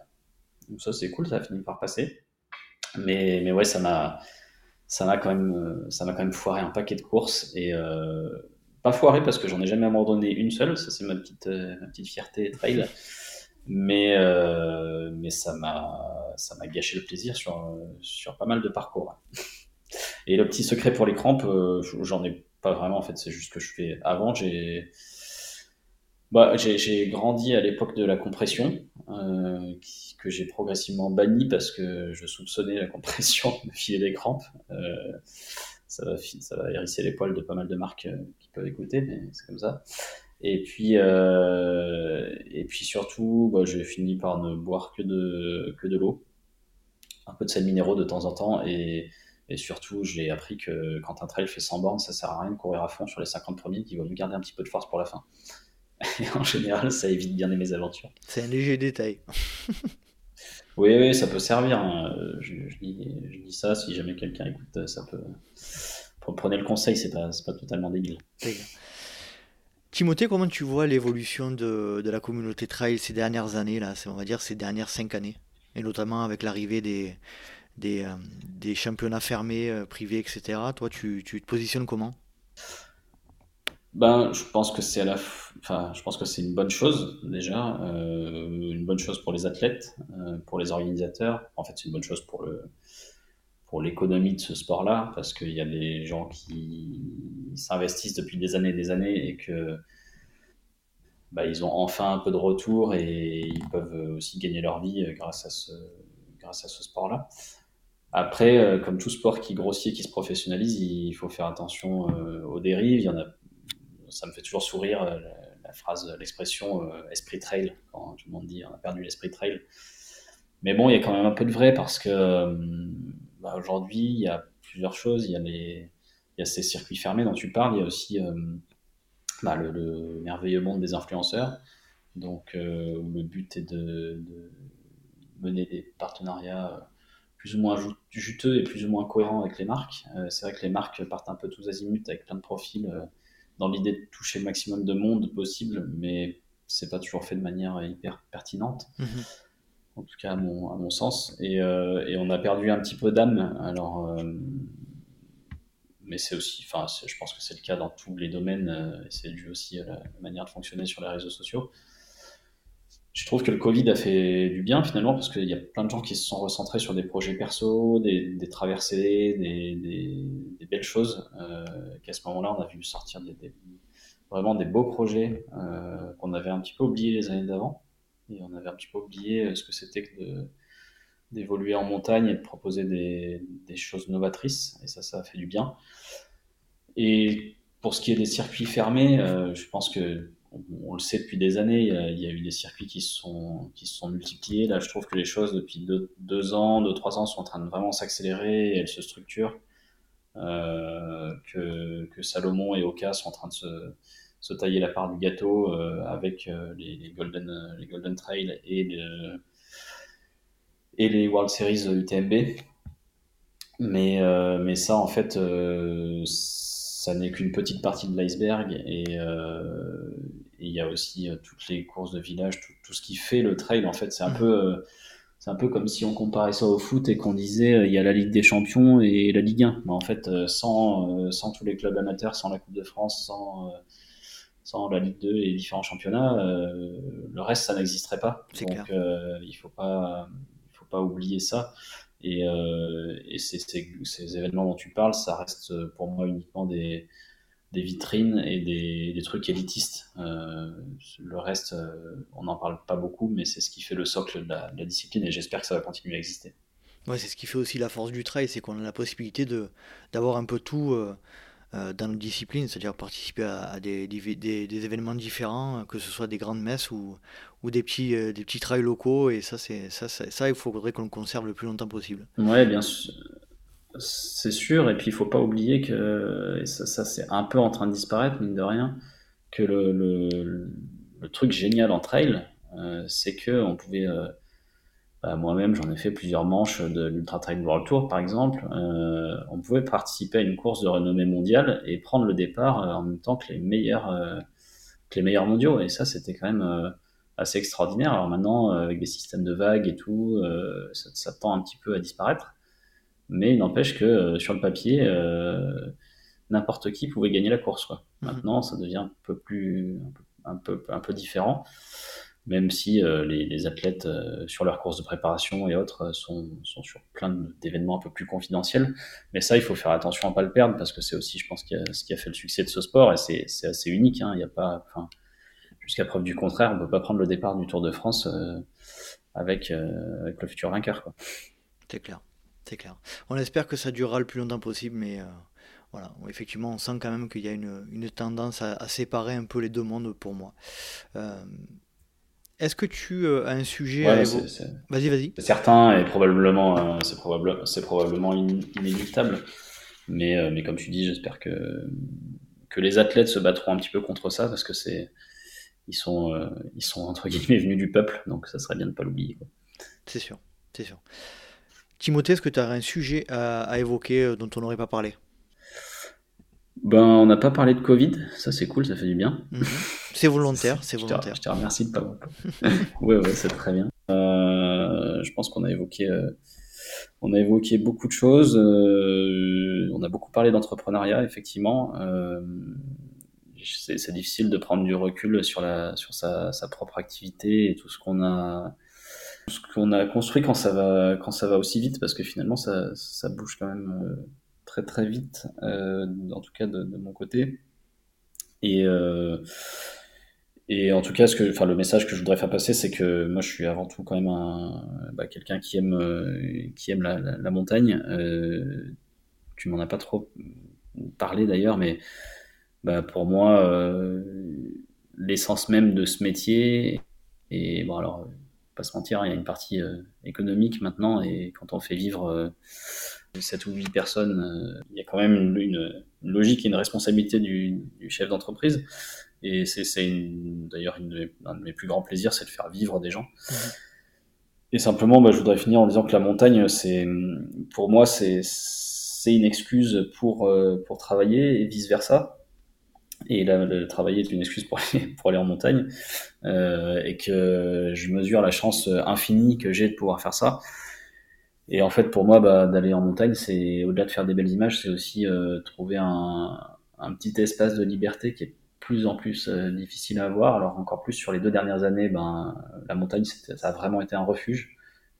Donc ça c'est cool, ça a fini par passer. Mais, mais ouais, ça m'a ça m'a quand même ça m'a quand même foiré un paquet de courses et pas foiré parce que j'en ai jamais abandonné une seule, ça c'est ma petite, euh, ma petite fierté trail. Mais, euh, mais ça m'a ça m'a gâché le plaisir sur, sur pas mal de parcours. Et le petit secret pour les crampes, euh, j'en ai pas vraiment en fait, c'est juste que je fais. Avant, j'ai bah, j'ai grandi à l'époque de la compression, que j'ai progressivement banni parce que je soupçonnais la compression de filer des crampes ça va, ça va hérisser les poils de pas mal de marques euh, qui peuvent écouter, mais c'est comme ça. Et puis, euh, et puis surtout, bah, j'ai fini par ne boire que de, que de l'eau, un peu de sel minéraux de temps en temps, et, et surtout, j'ai appris que quand un trail fait 100 bornes, ça sert à rien de courir à fond sur les 50 premiers, qu'il vaut mieux garder un petit peu de force pour la fin. Et en général, ça évite bien les mésaventures. C'est un léger détail. Oui, oui, ça peut servir. Hein. Je, dis, ça, si jamais quelqu'un écoute, ça peut. Prenez le conseil, c'est pas, pas totalement débile. Timothée, comment tu vois l'évolution de, la communauté trail ces dernières années, là, on va dire ces dernières cinq années, et notamment avec l'arrivée des, des, euh, championnats fermés, euh, privés, etc. Toi, tu, tu te positionnes comment? Ben, je pense que c'est à la, je pense que c'est une bonne chose déjà, euh, une bonne chose pour les athlètes, euh, pour les organisateurs. En fait, c'est une bonne chose pour le, pour l'économie de ce sport-là, parce qu'il y a des gens qui s'investissent depuis des années et des années et que bah, ils ont enfin un peu de retour et ils peuvent aussi gagner leur vie grâce à ce, grâce à ce sport-là. Après, euh, comme tout sport qui grossit qui se professionnalise, il faut faire attention aux dérives. Ça me fait toujours sourire euh, la, phrase, l'expression euh, esprit trail, quand tout le monde dit on a perdu l'esprit trail. Mais bon, il y a quand même un peu de vrai parce que euh, bah, aujourd'hui, il y a plusieurs choses. Il y a, les, il y a ces circuits fermés dont tu parles. Il y a aussi bah, le, merveilleux monde des influenceurs, donc où le but est de, mener des partenariats plus ou moins juteux et plus ou moins cohérents avec les marques. c'est vrai que les marques partent un peu tous azimuts avec plein de profils dans l'idée de toucher le maximum de monde possible, mais c'est pas toujours fait de manière hyper pertinente. Mhm. En tout cas, à mon, à mon sens. Et, euh, et, on a perdu un petit peu d'âme. Alors, euh, mais c'est aussi, enfin, je pense que c'est le cas dans tous les domaines. Euh, et c'est dû aussi à la, manière de fonctionner sur les réseaux sociaux je trouve que le Covid a fait du bien finalement parce qu'il y a plein de gens qui se sont recentrés sur des projets perso, des, traversées, des, belles choses. Euh, qu'à ce moment-là, on a vu sortir vraiment des beaux projets euh, qu'on avait un petit peu oubliés les années d'avant. Et on avait un petit peu oublié euh, ce que c'était que d'évoluer en montagne et de proposer des, choses novatrices. Et ça, ça a fait du bien. Et pour ce qui est des circuits fermés, je pense que on, le sait depuis des années, il y, a, eu des circuits qui se sont, qui sont multipliés. Là, je trouve que les choses, depuis deux, ans, deux, trois ans, sont en train de vraiment s'accélérer et elles se structurent. Euh, que, Salomon et Oka sont en train de se, tailler la part du gâteau euh, avec euh, les, Golden, les Golden Trail et, les World Series UTMB. Mais, mais ça, en fait, ça n'est qu'une petite partie de l'iceberg et il y a aussi euh, toutes les courses de village, tout, ce qui fait le trail en fait. C'est un mm. peu euh, c'est un peu comme si on comparait ça au foot et qu'on disait euh, il y a la Ligue des Champions et la Ligue 1. Mais en fait, sans, sans tous les clubs amateurs, sans la Coupe de France, sans, sans la Ligue 2 et différents championnats, le reste, ça n'existerait pas. Donc, il ne faut pas, faut pas oublier ça. Et, et ces, événements dont tu parles, ça reste pour moi uniquement des, vitrines et des, trucs élitistes. Euh, le reste, euh, on n'en parle pas beaucoup, mais c'est ce qui fait le socle de la, discipline et j'espère que ça va continuer à exister. Ouais, c'est ce qui fait aussi la force du trail, c'est qu'on a la possibilité d'avoir un peu tout euh, dans nos disciplines, c'est-à-dire participer à, des, des, événements différents, que ce soit des grandes messes ou, ou des, petits, des petits trails locaux, et ça, c'est, ça, ça, ça, il faudrait qu'on le conserve le plus longtemps possible. Ouais, bien sûr. C'est sûr, et puis il faut pas oublier que, et ça, c'est un peu en train de disparaître, mine de rien, que le, le, truc génial en trail, euh, c'est que on pouvait, euh, bah, moi-même, j'en ai fait plusieurs manches de l'Ultra Trail World Tour, par exemple. Euh, on pouvait participer à une course de renommée mondiale et prendre le départ euh, en même temps que les meilleurs, euh, que les meilleurs mondiaux. Et ça, c'était quand même assez extraordinaire. Alors maintenant, avec des systèmes de vagues et tout, ça, ça, tend un petit peu à disparaître. Mais il n'empêche que sur le papier, n'importe qui pouvait gagner la course. Quoi. Mmh. Maintenant, ça devient un peu plus, un peu, un peu différent même si euh, les, athlètes euh, sur leurs courses de préparation et autres euh, sont, sont sur plein d'événements un peu plus confidentiels. Mais ça, il faut faire attention à ne pas le perdre parce que c'est aussi, je pense, ce qui a fait le succès de ce sport et c'est assez unique. Hein. Il y a pas, enfin, jusqu'à preuve du contraire, on ne peut pas prendre le départ du Tour de France avec, avec le futur vainqueur. C'est clair, c'est clair. On espère que ça durera le plus longtemps possible, mais voilà, effectivement, on sent quand même qu'il y a une, une tendance à, séparer un peu les deux mondes pour moi. Est-ce que tu euh, as un sujet Vas-y, vas-y. C'est certain et probablement, euh, c'est probable, c'est probablement inéluctable. Mais, euh, mais comme tu dis, j'espère que, que les athlètes se battront un petit peu contre ça parce que c'est ils sont, ils sont entre guillemets venus du peuple, donc ça serait bien de ne pas l'oublier. C'est sûr, c'est sûr. Timothée, est-ce que tu as un sujet à évoquer dont on n'aurait pas parlé? Ben, on n'a pas parlé de Covid, ça c'est cool, ça fait du bien. Mhm. C'est volontaire, c'est volontaire. Je te, remercie de pas. ouais, ouais, c'est très bien. Euh, je pense qu'on a évoqué, euh, on a évoqué beaucoup de choses. Euh, on a beaucoup parlé d'entrepreneuriat, effectivement. C'est difficile de prendre du recul sur la, sur sa, sa propre activité et tout ce qu'on a, ce qu'on a construit quand ça va, quand ça va aussi vite, parce que finalement ça, ça bouge quand même très très vite, euh, en tout cas de, mon côté. Et, euh, et en tout cas, ce que, enfin, le message que je voudrais faire passer, c'est que moi, je suis avant tout quand même un, bah, quelqu'un qui aime, euh, qui aime la, montagne. tu m'en as pas trop parlé d'ailleurs, mais bah, pour moi, l'essence même de ce métier, et bon, alors, pas se mentir, il y a une partie économique maintenant, et quand on fait vivre 7 ou 8 personnes, euh, il y a quand même une, logique et une responsabilité du, chef d'entreprise. Et c'est d'ailleurs un de mes plus grands plaisirs, c'est de faire vivre des gens. Mmh. Et simplement, bah, je voudrais finir en disant que la montagne, c'est pour moi, c'est une excuse pour, euh, pour travailler et vice-versa. Et là, le travailler est une excuse pour aller, pour aller en montagne. Euh, et que je mesure la chance infinie que j'ai de pouvoir faire ça. Et en fait, pour moi, bah, d'aller en montagne, c'est au-delà de faire des belles images, c'est aussi euh, trouver un, un, petit espace de liberté qui est plus en plus euh, difficile à avoir. Alors encore plus sur les deux dernières années, ben la montagne, ça a vraiment été un refuge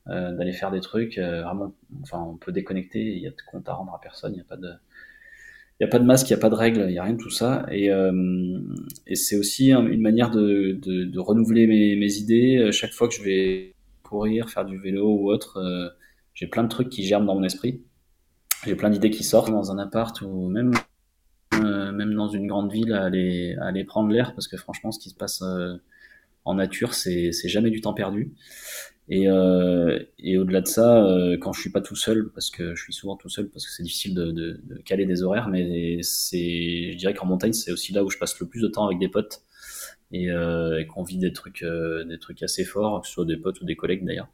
d'aller faire des trucs. Vraiment, enfin, on peut déconnecter. Il y a de compte à rendre à personne. Il n'y a pas de il n'y a pas de masque, il n'y a pas de règles, il n'y a rien de tout ça. Et, euh, et c'est aussi une manière de, de, de renouveler mes, mes, idées. Chaque fois que je vais courir, faire du vélo ou autre, j'ai plein de trucs qui germent dans mon esprit. J'ai plein d'idées qui sortent dans un appart ou même, euh, même dans une grande ville à aller, à aller prendre l'air parce que franchement, ce qui se passe euh, en nature, c'est jamais du temps perdu. Et, euh, et au-delà de ça, euh, quand je suis pas tout seul, parce que je suis souvent tout seul, parce que c'est difficile de, de, caler des horaires, mais c'est, je dirais qu'en montagne, c'est aussi là où je passe le plus de temps avec des potes et, euh, qu'on vit des trucs, des trucs assez forts, que ce soit des potes ou des collègues d'ailleurs.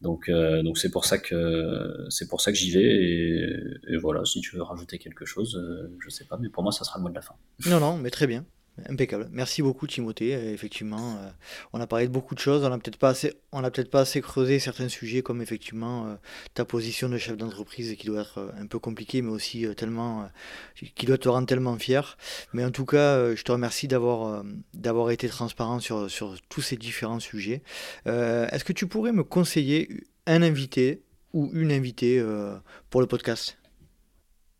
Donc, donc c'est pour ça que c'est pour ça que j'y vais. Et, voilà, si tu veux rajouter quelque chose, je sais pas, mais pour moi, ça sera le mot de la fin. Non, non, mais très bien. Impeccable. Merci beaucoup Timothée. Euh, effectivement, euh, on a parlé de beaucoup de choses. On n'a peut-être pas assez, peut-être pas assez creusé certains sujets comme effectivement euh, ta position de chef d'entreprise qui doit être un peu compliquée, mais aussi tellement, qui doit te rendre tellement fier. Mais en tout cas, je te remercie d'avoir d'avoir été transparent sur sur tous ces différents sujets. Est-ce que tu pourrais me conseiller un invité ou une invitée pour le podcast?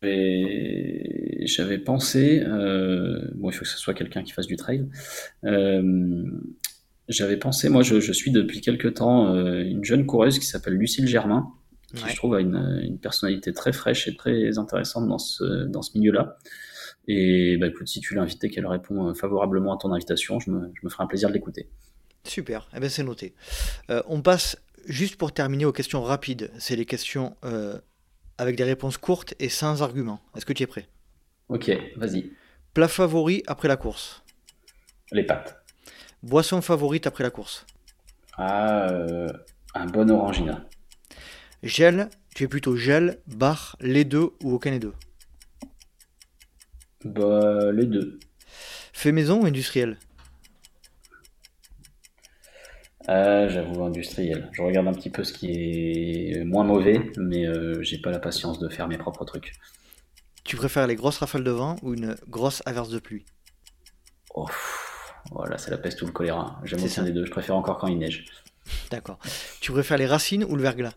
J'avais pensé, euh, bon, il faut que ce soit quelqu'un qui fasse du trail. Euh, j'avais pensé, moi, je, suis depuis quelques temps euh, une jeune coureuse qui s'appelle Lucille Germain, qui je trouve a une, personnalité très fraîche et très intéressante dans ce, dans ce milieu-là. Et bah, écoute, si tu l'invites et qu'elle répond favorablement à ton invitation, je me, je me ferai un plaisir de l'écouter. Super, eh ben, c'est noté. on passe juste pour terminer aux questions rapides. C'est les questions avec des réponses courtes et sans arguments. Est-ce que tu es prêt? Ok, vas-y. Plat favori après la course Les pâtes. Boisson favorite après la course Ah, euh, Un bon Orangina. Gel, tu es plutôt gel, bar, les deux ou aucun des deux Bah, les deux. Fait maison ou industriel? Ah, j'avoue, industriel. Je regarde un petit peu ce qui est moins mauvais, mais euh, j'ai pas la patience de faire mes propres trucs. Tu préfères les grosses rafales de vent ou une grosse averse de pluie? Oh, voilà, c'est la peste ou le choléra. J'aime aucun des deux. Je préfère encore quand il neige. D'accord. Tu préfères les racines ou le verglas?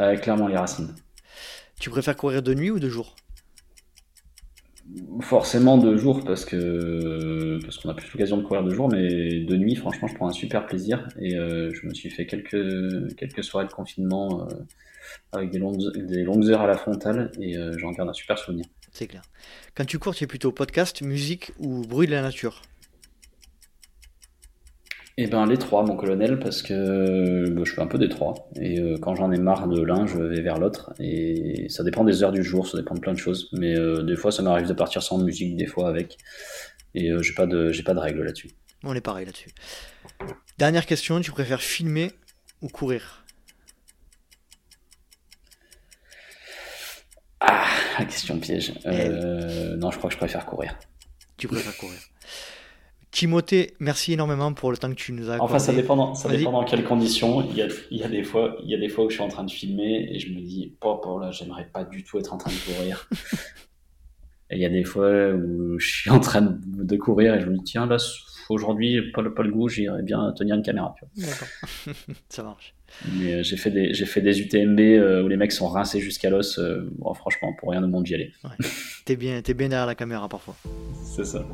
Euh, clairement, les racines. Tu préfères courir de nuit ou de jour? Forcément de jour parce que parce qu'on a plus l'occasion de courir de jour, mais de nuit, franchement, je prends un super plaisir et euh, je me suis fait quelques quelques soirées de confinement euh, avec des longues des longues heures à la frontale et euh, j'en garde un super souvenir. C'est clair. Quand tu cours, tu es plutôt podcast, musique ou bruit de la nature? Eh ben les trois, mon colonel, parce que bah, je fais un peu des trois et euh, quand j'en ai marre de l'un, je vais vers l'autre et ça dépend des heures du jour, ça dépend de plein de choses, mais euh, des fois ça m'arrive de partir sans musique, des fois avec et euh, j'ai pas de j'ai pas de règles là-dessus. On est pareil là-dessus. Dernière question, tu préfères filmer ou courir? La question piège. Euh, non, je crois que je préfère courir. Tu préfères courir. Timothée, merci énormément pour le temps que tu nous as accordé. Enfin, ça dépend, dans, ça dépend dans quelles conditions. Il y, a, il, y a des fois, il y a des fois où je suis en train de filmer et je me dis, oh, oh là, j'aimerais pas du tout être en train de courir. et il y a des fois où je suis en train de, courir et je me dis, tiens, là, aujourd'hui, pas le, pas le goût, j'irais bien tenir une caméra. D'accord. ça marche. Mais euh, j'ai fait, des- j'ai fait des UTMB euh, où les mecs sont rincés jusqu'à l'os. euh, bon, franchement, pour rien au monde, j'y allais. T'es bien, t'es bien derrière la caméra parfois. C'est ça.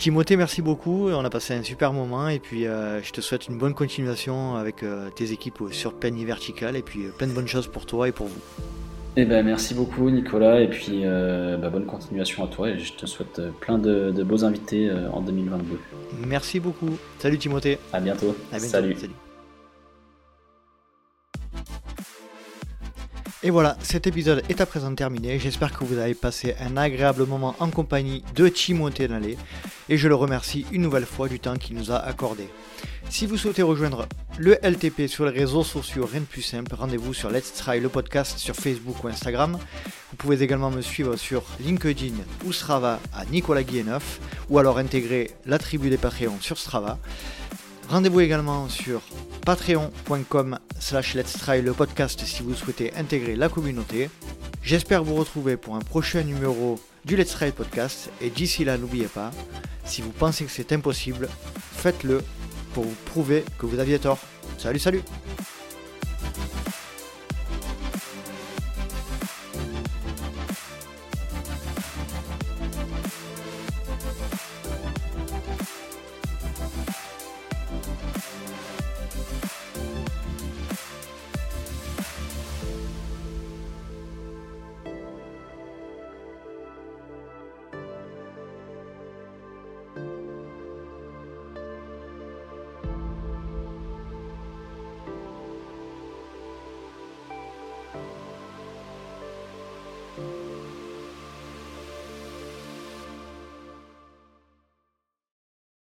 Timothée, merci beaucoup. On a passé un super moment et puis euh, je te souhaite une bonne continuation avec euh, tes équipes sur Penny Vertical et puis euh, plein de bonnes choses pour toi et pour vous. Eh ben, merci beaucoup Nicolas et puis euh, bah, bonne continuation à toi et je te souhaite plein de, de beaux invités euh, en 2022. Merci beaucoup. Salut Timothée. À bientôt. À bientôt. Salut. Et voilà, cet épisode est à présent terminé. J'espère que vous avez passé un agréable moment en compagnie de Timothée Nallet et je le remercie une nouvelle fois du temps qu'il nous a accordé. Si vous souhaitez rejoindre le LTP sur les réseaux sociaux, rien de plus simple, rendez-vous sur Let's Try le podcast sur Facebook ou Instagram. Vous pouvez également me suivre sur LinkedIn ou Strava à Nicolas Guilleneuf ou alors intégrer la tribu des Patreons sur Strava. Rendez-vous également sur patreon.com slash let's try le podcast si vous souhaitez intégrer la communauté. J'espère vous retrouver pour un prochain numéro du Let's Try podcast et d'ici là n'oubliez pas, si vous pensez que c'est impossible, faites-le pour vous prouver que vous aviez tort. Salut salut